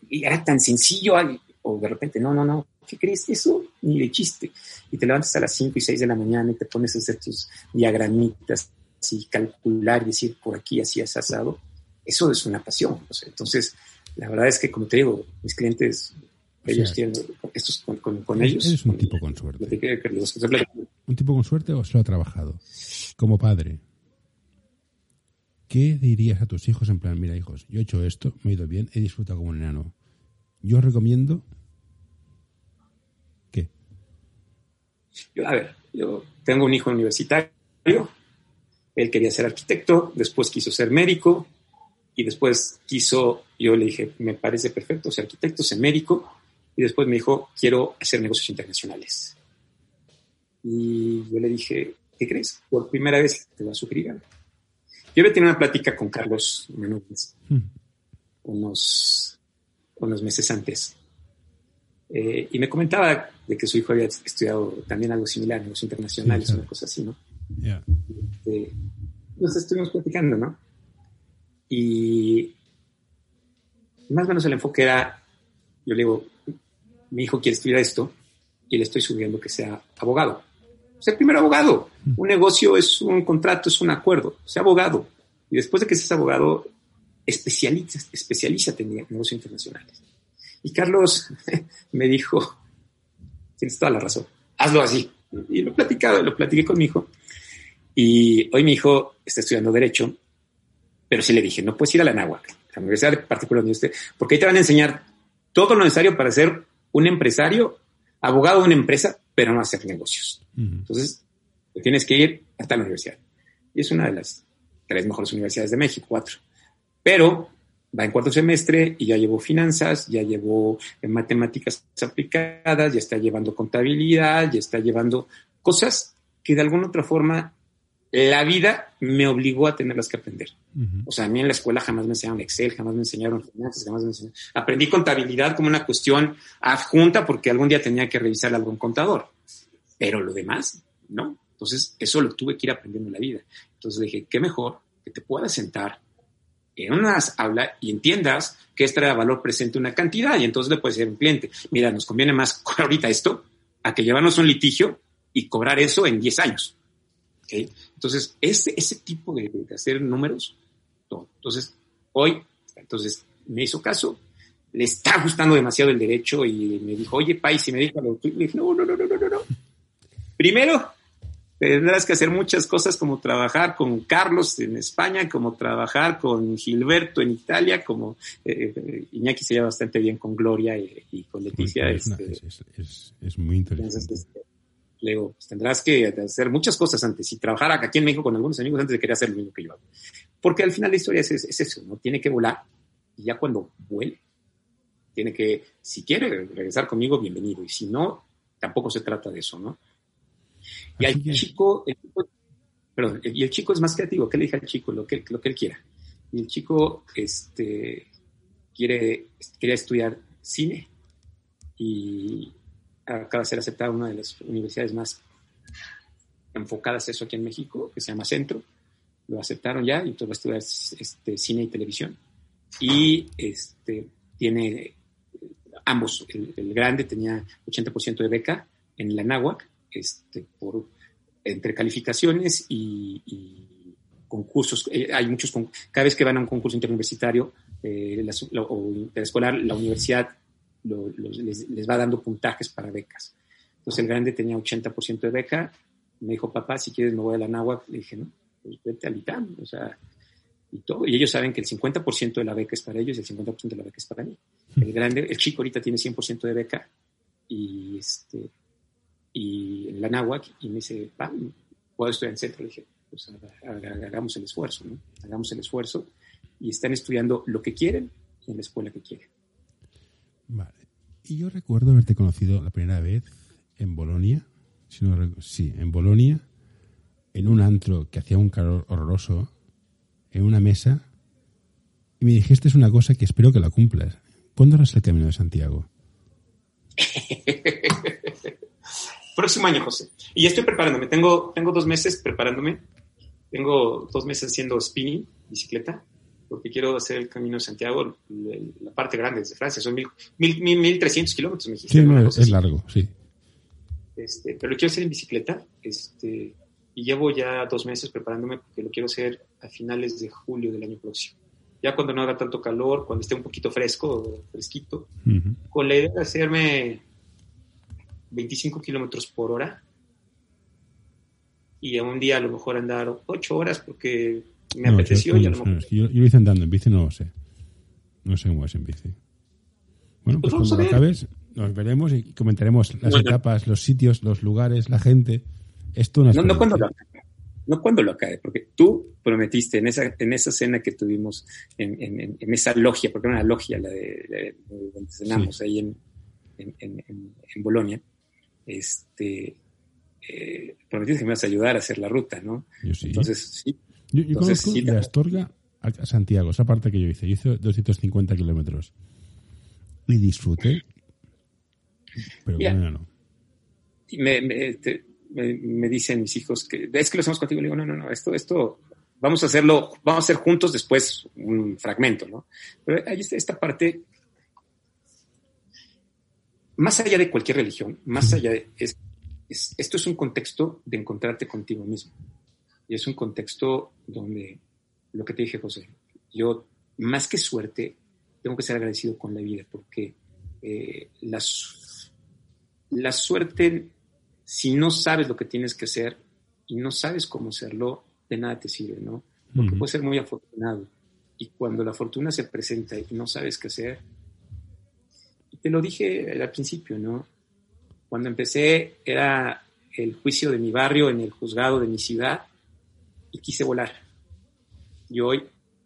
era tan sencillo, o de repente, no, no, no, ¿qué crees? Eso ni de chiste. Y te levantas a las 5 y 6 de la mañana y te pones a hacer tus diagramitas y calcular y decir, por aquí así has asado. Eso es una pasión. entonces, la verdad es que, como te digo, mis clientes ellos tienen, estos con, ellos. Eres un tipo con suerte. ¿Un tipo con suerte o se lo ha trabajado? Como padre, ¿qué dirías a tus hijos en plan, mira hijos, yo he hecho esto, me he ido bien, he disfrutado como un enano? Yo recomiendo... ¿Qué? Yo, a ver, yo tengo un hijo universitario, él quería ser arquitecto, después quiso ser médico y después quiso, yo le dije, me parece perfecto ser arquitecto, ser médico, y después me dijo, quiero hacer negocios internacionales. Y yo le dije, ¿qué crees? Por primera vez te voy a sugerir Yo había tenido una plática con Carlos Menúñez hmm. unos, unos meses antes. Eh, y me comentaba de que su hijo había estudiado también algo similar, negocios internacionales, una cosa así, ¿no? Este, nos estuvimos platicando, ¿no? Y más o menos el enfoque era, yo le digo, mi hijo quiere estudiar esto y le estoy subiendo que sea abogado. Sea primero abogado. Un negocio es un contrato, es un acuerdo. Sea abogado. Y después de que seas abogado, especialízate, especialízate en negocios internacionales. Y Carlos me dijo, tienes toda la razón, hazlo así. Y lo platicado, lo platiqué con mi hijo. Y hoy mi hijo está estudiando Derecho, pero sí le dije, no puedes ir a la Náhuac, la universidad particular donde usted, porque ahí te van a enseñar todo lo necesario para ser un empresario, abogado de una empresa, pero no hacer negocios. Entonces, tienes que ir hasta la universidad. Y es una de las tres mejores universidades de México, cuatro. Pero va en cuarto semestre y ya llevó finanzas, ya llevó matemáticas aplicadas, ya está llevando contabilidad, ya está llevando cosas que de alguna otra forma la vida me obligó a tenerlas que aprender. O sea, a mí en la escuela jamás me enseñaron Excel, jamás me enseñaron finanzas, jamás me enseñaron. Aprendí contabilidad como una cuestión adjunta porque algún día tenía que revisar a algún contador. Pero lo demás, no. Entonces, eso lo tuve que ir aprendiendo en la vida. Entonces dije, qué mejor que te puedas sentar en una aula y entiendas que esto era valor presente una cantidad y entonces le puedes decir a un cliente, mira, nos conviene más cobrar ahorita esto a que llevarnos un litigio y cobrar eso en 10 años. Entonces, ese, ese tipo de, hacer números, todo. Entonces, hoy, entonces me hizo caso, le está gustando demasiado el derecho y me dijo, oye, Pai, si me dijo lo le dije, no, no, no, no, no, no. Primero, tendrás que hacer muchas cosas como trabajar con Carlos en España, como trabajar con Gilberto en Italia, como eh, eh, Iñaki se lleva bastante bien con Gloria y, con Leticia. Este, es, muy interesante. Este, luego, pues, tendrás que hacer muchas cosas antes y trabajar aquí en México con algunos amigos antes de querer hacer lo mismo que yo hago. Porque al final la historia es, es eso, ¿no? Tiene que volar y ya cuando vuele, tiene que, si quiere regresar conmigo, bienvenido. Y si no, tampoco se trata de eso, ¿no? Y el chico, perdón, y el chico es más creativo. ¿Qué le dije al chico? Lo que, lo que él quiera. Y el chico este, quiere, quiere estudiar cine y acaba de ser aceptado en una de las universidades más enfocadas a eso aquí en México, que se llama Centro. Lo aceptaron ya y entonces va a estudiar este, cine y televisión. Y este, tiene ambos. El, el grande tenía 80% de beca en la NAWAC este, por, entre calificaciones y, concursos. Eh, hay muchos, cada vez que van a un concurso interuniversitario eh, la, o escolar, la universidad les, va dando puntajes para becas. Entonces el grande tenía 80% de beca. Me dijo, papá, si quieres me voy a la náhuatl. Le dije, no, pues vete al ITAM. O sea, y todo. Y ellos saben que el 50% de la beca es para ellos y el 50% de la beca es para mí. El grande, el chico ahorita tiene 100% de beca y este, y en la náhuatl y me dice, va, puedo estudiar en centro. Le dije, pues hagamos el esfuerzo, ¿no? Hagamos el esfuerzo y están estudiando lo que quieren en la escuela que quieren. Vale. Y yo recuerdo haberte conocido la primera vez en Bolonia, sí, en Bolonia, en un antro que hacía un calor horroroso, en una mesa, y me dijiste una cosa que espero que la cumplas. ¿Cuándo harás el camino de Santiago? Próximo año, José. Y ya estoy preparándome. Tengo, tengo dos meses preparándome. Tengo dos meses haciendo spinning, bicicleta, porque quiero hacer el Camino de Santiago, la parte grande desde Francia. Son mil, mil, mil, trescientos kilómetros, me dijiste. Sí, es, largo, sí. Este, pero lo quiero hacer en bicicleta. Este, y llevo ya dos meses preparándome porque lo quiero hacer a finales de julio del año próximo. Ya cuando no haga tanto calor, cuando esté un poquito fresco, fresquito, con la idea de hacerme 25 kilómetros por hora y a un día a lo mejor andar 8 horas porque me apeteció. y a lo mejor... yo, lo hice andando, en bici no lo sé. No sé cómo es en bici. Bueno, pues, pues cuando lo acabes nos veremos y comentaremos las etapas, los sitios, los lugares, la gente. Esto no, no cuando lo acabe, no cuando lo acabe, porque tú prometiste en esa, en esa cena que tuvimos, en, en, en esa logia, porque era una logia la de, donde cenamos ahí en, en Bolonia, este, eh, prometiste que me vas a ayudar a hacer la ruta, ¿no? Yo sí. Entonces, sí. Yo, conozco de Astorga a Santiago, esa parte que yo hice. Yo hice 250 kilómetros. Y disfruté. Pero bueno, no. Me, me, me, dicen mis hijos que es que lo hacemos contigo. Le digo, no, no, no, esto, esto, vamos a hacerlo, vamos a hacer juntos después un fragmento, ¿no? Pero hay esta parte más allá de cualquier religión, más allá de... esto es un contexto de encontrarte contigo mismo. Y es un contexto donde, lo que te dije, José, yo, más que suerte, tengo que ser agradecido con la vida, porque eh, la, la suerte, si no sabes lo que tienes que hacer y no sabes cómo hacerlo, de nada te sirve, ¿no? Porque puedes ser muy afortunado. Y cuando la fortuna se presenta y no sabes qué hacer, te lo dije al principio, ¿no? Cuando empecé era el juicio de mi barrio en el juzgado de mi ciudad y quise volar. Y hoy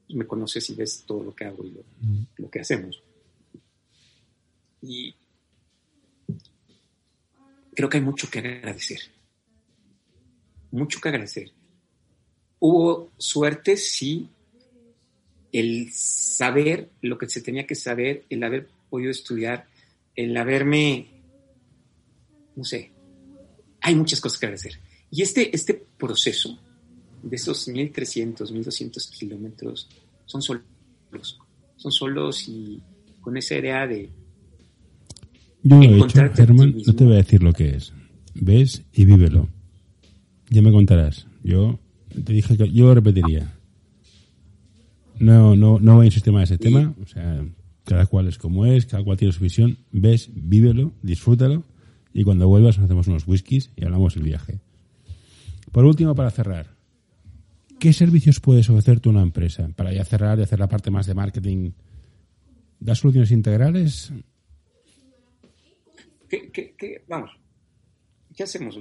me conoces y ves todo lo que hago y lo, que hacemos. Y creo que hay mucho que agradecer. Mucho que agradecer. Hubo suerte, sí, el saber lo que se tenía que saber, el haber podido estudiar, el haberme, no sé, hay muchas cosas que agradecer. Y este, este proceso de esos 1300, 1200 kilómetros son solos, son solos y con esa idea de... Yo lo he hecho, Germán, no te voy a decir lo que es. Ves y vívelo. Ya me contarás. Yo te dije que yo lo repetiría. No, no, no voy a insistir más en ese tema. O sea, cada cual es como es, cada cual tiene su visión. Ves, vívelo, disfrútalo y cuando vuelvas nos hacemos unos whiskies y hablamos del viaje. Por último, para cerrar, ¿qué servicios puedes ofrecerte una empresa para ya cerrar y hacer la parte más de marketing? ¿Das soluciones integrales? ¿Qué, vamos, ¿qué hacemos?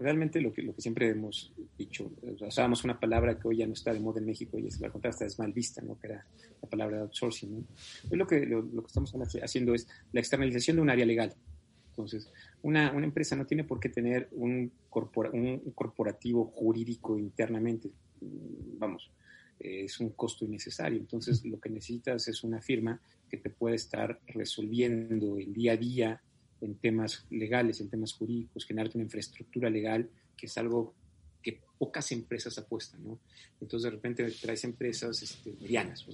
Realmente lo que, siempre hemos dicho, usábamos una palabra que hoy ya no está de moda en México y es la contrasta es mal vista, ¿no? que era la palabra outsourcing. Hoy lo que, lo que estamos haciendo es la externalización de un área legal. Entonces, una, una empresa no tiene por qué tener un, un corporativo jurídico internamente. Vamos, es un costo innecesario. Entonces, lo que necesitas es una firma que te puede estar resolviendo el día a día en temas legales, en temas jurídicos, generarte una infraestructura legal, que es algo que pocas empresas apuestan, ¿no? Entonces, de repente traes empresas este, medianas, o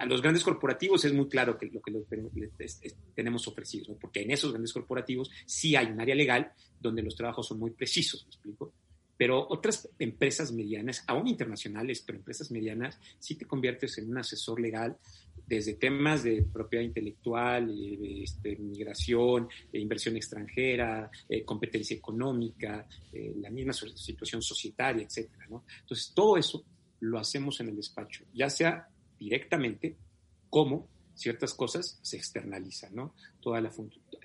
a los grandes corporativos es muy claro que lo que tenemos ofrecido, porque en esos grandes corporativos sí hay un área legal donde los trabajos son muy precisos, ¿me explico? Pero otras empresas medianas, aún internacionales, pero empresas medianas, sí te conviertes en un asesor legal desde temas de propiedad intelectual, este, migración, inversión extranjera, eh, competencia económica, eh, la misma situación societaria, etcétera, ¿no? Entonces, todo eso lo hacemos en el despacho, ya sea directamente cómo ciertas cosas se externalizan, ¿no? Toda la,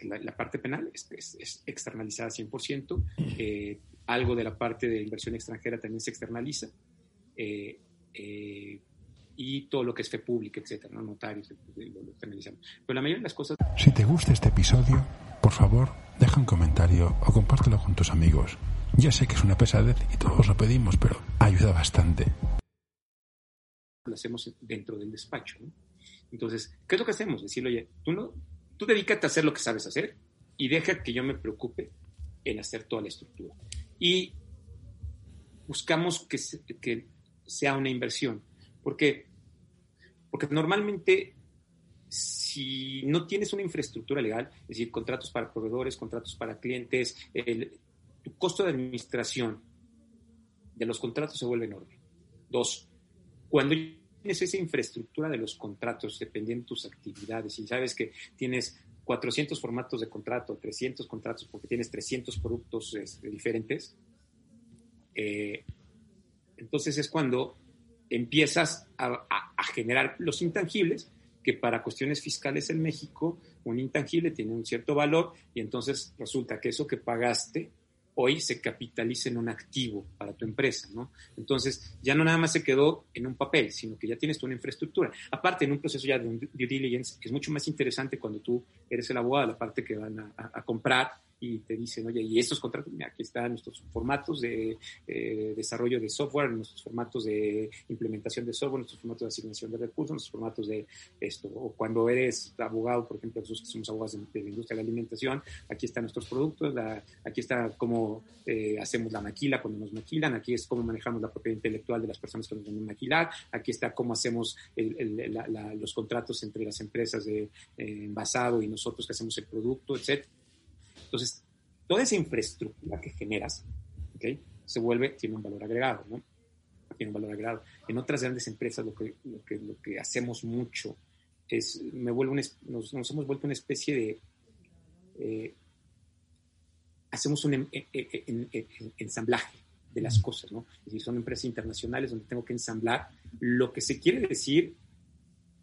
la, parte penal es, es, externalizada 100%, eh, algo de la parte de inversión extranjera también se externaliza, eh, eh, y todo lo que es fe pública, etcétera, ¿no? Notarios, lo, lo externalizamos. Pero la mayoría de las cosas... Si te gusta este episodio, por favor, deja un comentario o compártelo con tus amigos. Ya sé que es una pesadez y todos lo pedimos, pero ayuda bastante lo hacemos dentro del despacho. Entonces, ¿qué es lo que hacemos? Decirle, oye, tú, no, tú dedícate a hacer lo que sabes hacer y deja que yo me preocupe en hacer toda la estructura. Y buscamos que, que sea una inversión. porque Porque normalmente si no tienes una infraestructura legal, es decir, contratos para proveedores, contratos para clientes, el, tu costo de administración de los contratos se vuelve enorme. Dos, cuando tienes esa infraestructura de los contratos, dependiendo de tus actividades, y sabes que tienes 400 formatos de contrato, 300 contratos, porque tienes 300 productos este, diferentes, eh, entonces es cuando empiezas a, a, generar los intangibles, que para cuestiones fiscales en México, un intangible tiene un cierto valor, y entonces resulta que eso que pagaste hoy se capitaliza en un activo para tu empresa, ¿no? Entonces, ya no nada más se quedó en un papel, sino que ya tienes una infraestructura. Aparte, en un proceso ya de due diligence, es mucho más interesante cuando tú eres el abogado, la parte que van a comprar, y te dicen, oye, y estos contratos, mira, aquí están nuestros formatos de eh, desarrollo de software, nuestros formatos de implementación de software, nuestros formatos de asignación de recursos, nuestros formatos de esto. O cuando eres abogado, por ejemplo, nosotros que somos abogados de, la industria de la alimentación, aquí están nuestros productos, aquí está cómo eh, hacemos la maquila cuando nos maquilan, aquí es cómo manejamos la propiedad intelectual de las personas que nos van a maquilar, aquí está cómo hacemos los contratos entre las empresas de eh, envasado y nosotros que hacemos el producto, etcétera. Entonces, toda esa infraestructura que generas, ¿okay? se vuelve, tiene un valor agregado, ¿no? Tiene un valor agregado. En otras grandes empresas lo que, lo que, hacemos mucho es, me vuelvo nos, hemos vuelto una especie de... Eh, hacemos un em, e, e, e, ensamblaje de las cosas, ¿no? Es decir, son empresas internacionales donde tengo que ensamblar lo que se quiere decir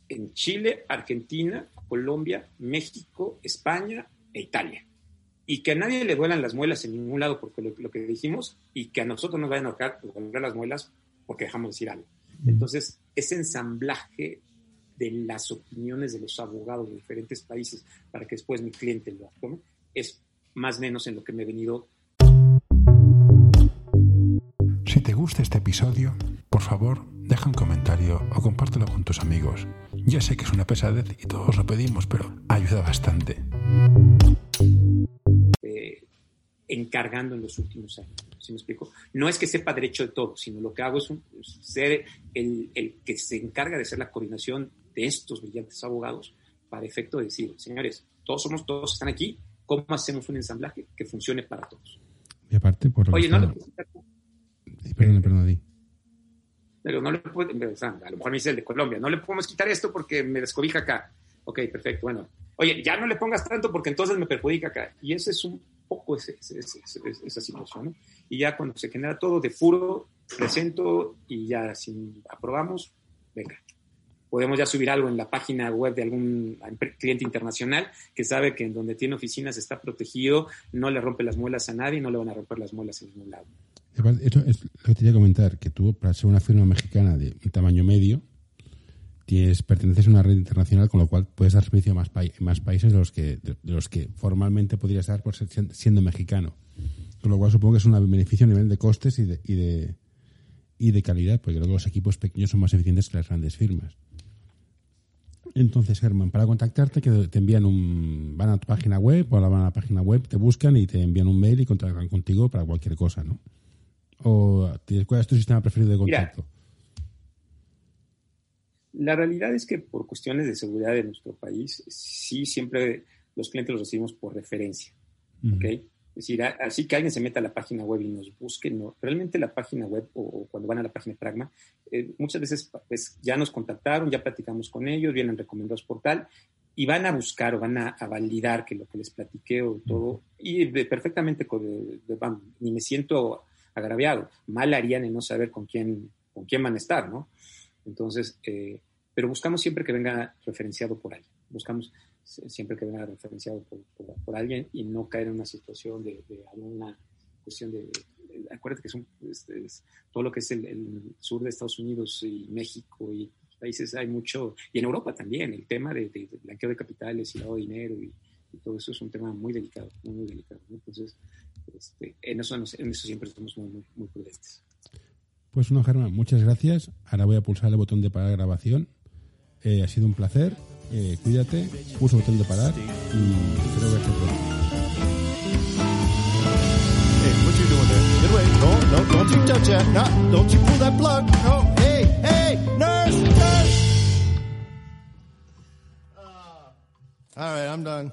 en Chile, Argentina, Colombia, México, España e Italia. Y que a nadie le duelan las muelas en ningún lado porque lo, que dijimos y que a nosotros nos vayan a tocar las muelas porque dejamos de decir algo. Entonces, ese ensamblaje de las opiniones de los abogados de diferentes países para que después mi cliente lo tome es más o menos en lo que me he venido. Si te gusta este episodio, por favor, deja un comentario o compártelo con tus amigos. Ya sé que es una pesadez y todos lo pedimos, pero ayuda bastante. Eh, encargando en los últimos años. ¿Sí me explico? No es que sepa derecho de todo, sino lo que hago es, ser el, el, que se encarga de hacer la coordinación de estos brillantes abogados para efecto de decir, señores, todos somos, todos están aquí, ¿cómo hacemos un ensamblaje que funcione para todos? Y aparte, por Oye, no le Perdón, perdón, di. Pero no le puedo, a lo mejor me dice el de Colombia, no le podemos quitar esto porque me descobija acá. Ok, perfecto, bueno. Oye, ya no le pongas tanto porque entonces me perjudica acá. Y ese es un poco ese, esa situación. ¿no? Y ya cuando se genera todo de puro, presento y ya si aprobamos, venga. Podemos ya subir algo en la página web de algún cliente internacional que sabe que en donde tiene oficinas está protegido, no le rompe las muelas a nadie, no le van a romper las muelas en ningún lado. Esto es lo que quería comentar, que tú, para ser una firma mexicana de un tamaño medio, tienes, perteneces a una red internacional, con lo cual puedes dar servicio a más, más países de los, que, de, los que formalmente podrías dar por ser, siendo mexicano. Con lo cual supongo que es un beneficio a nivel de costes y de, y de, y de calidad, porque creo que los equipos pequeños son más eficientes que las grandes firmas. Entonces, Germán, para contactarte, que te envían un. van a tu página web o van a la página web, te buscan y te envían un mail y contactan contigo para cualquier cosa, ¿no? ¿O cuál es tu sistema preferido de contacto? La realidad es que por cuestiones de seguridad de nuestro país, sí siempre los clientes los recibimos por referencia. Es decir, así que alguien se meta a la página web y nos busque, no, realmente la página web o, cuando van a la página de Pragma, eh, muchas veces pues, ya nos contactaron, ya platicamos con ellos, vienen recomendados por tal, y van a buscar o van a, validar que lo que les platiqué o todo, y perfectamente, ni me siento agraviado, mal harían en no saber con quién, con quién van a estar, ¿no? Entonces, eh, pero buscamos siempre que venga referenciado por alguien. Buscamos siempre que venga referenciado por, alguien y no caer en una situación de, alguna cuestión de, acuérdate que son, este, todo lo que es el, sur de Estados Unidos y México y países hay mucho, y en Europa también, el tema de, blanqueo de capitales y lavado de dinero y, todo eso es un tema muy delicado, muy, delicado. Entonces, este, en, eso, en eso siempre estamos muy, muy prudentes. Pues no, Germán, muchas gracias. Ahora voy a pulsar el botón de parar grabación. Eh, ha sido un placer. Eh, cuídate, pulsa el botón de parar y espero verte pronto. Hey, what you doing there? Get away. No, no, don't you touch that. No, don't you pull that plug. No, hey, hey, nurse, nurse. Uh, all right, I'm done.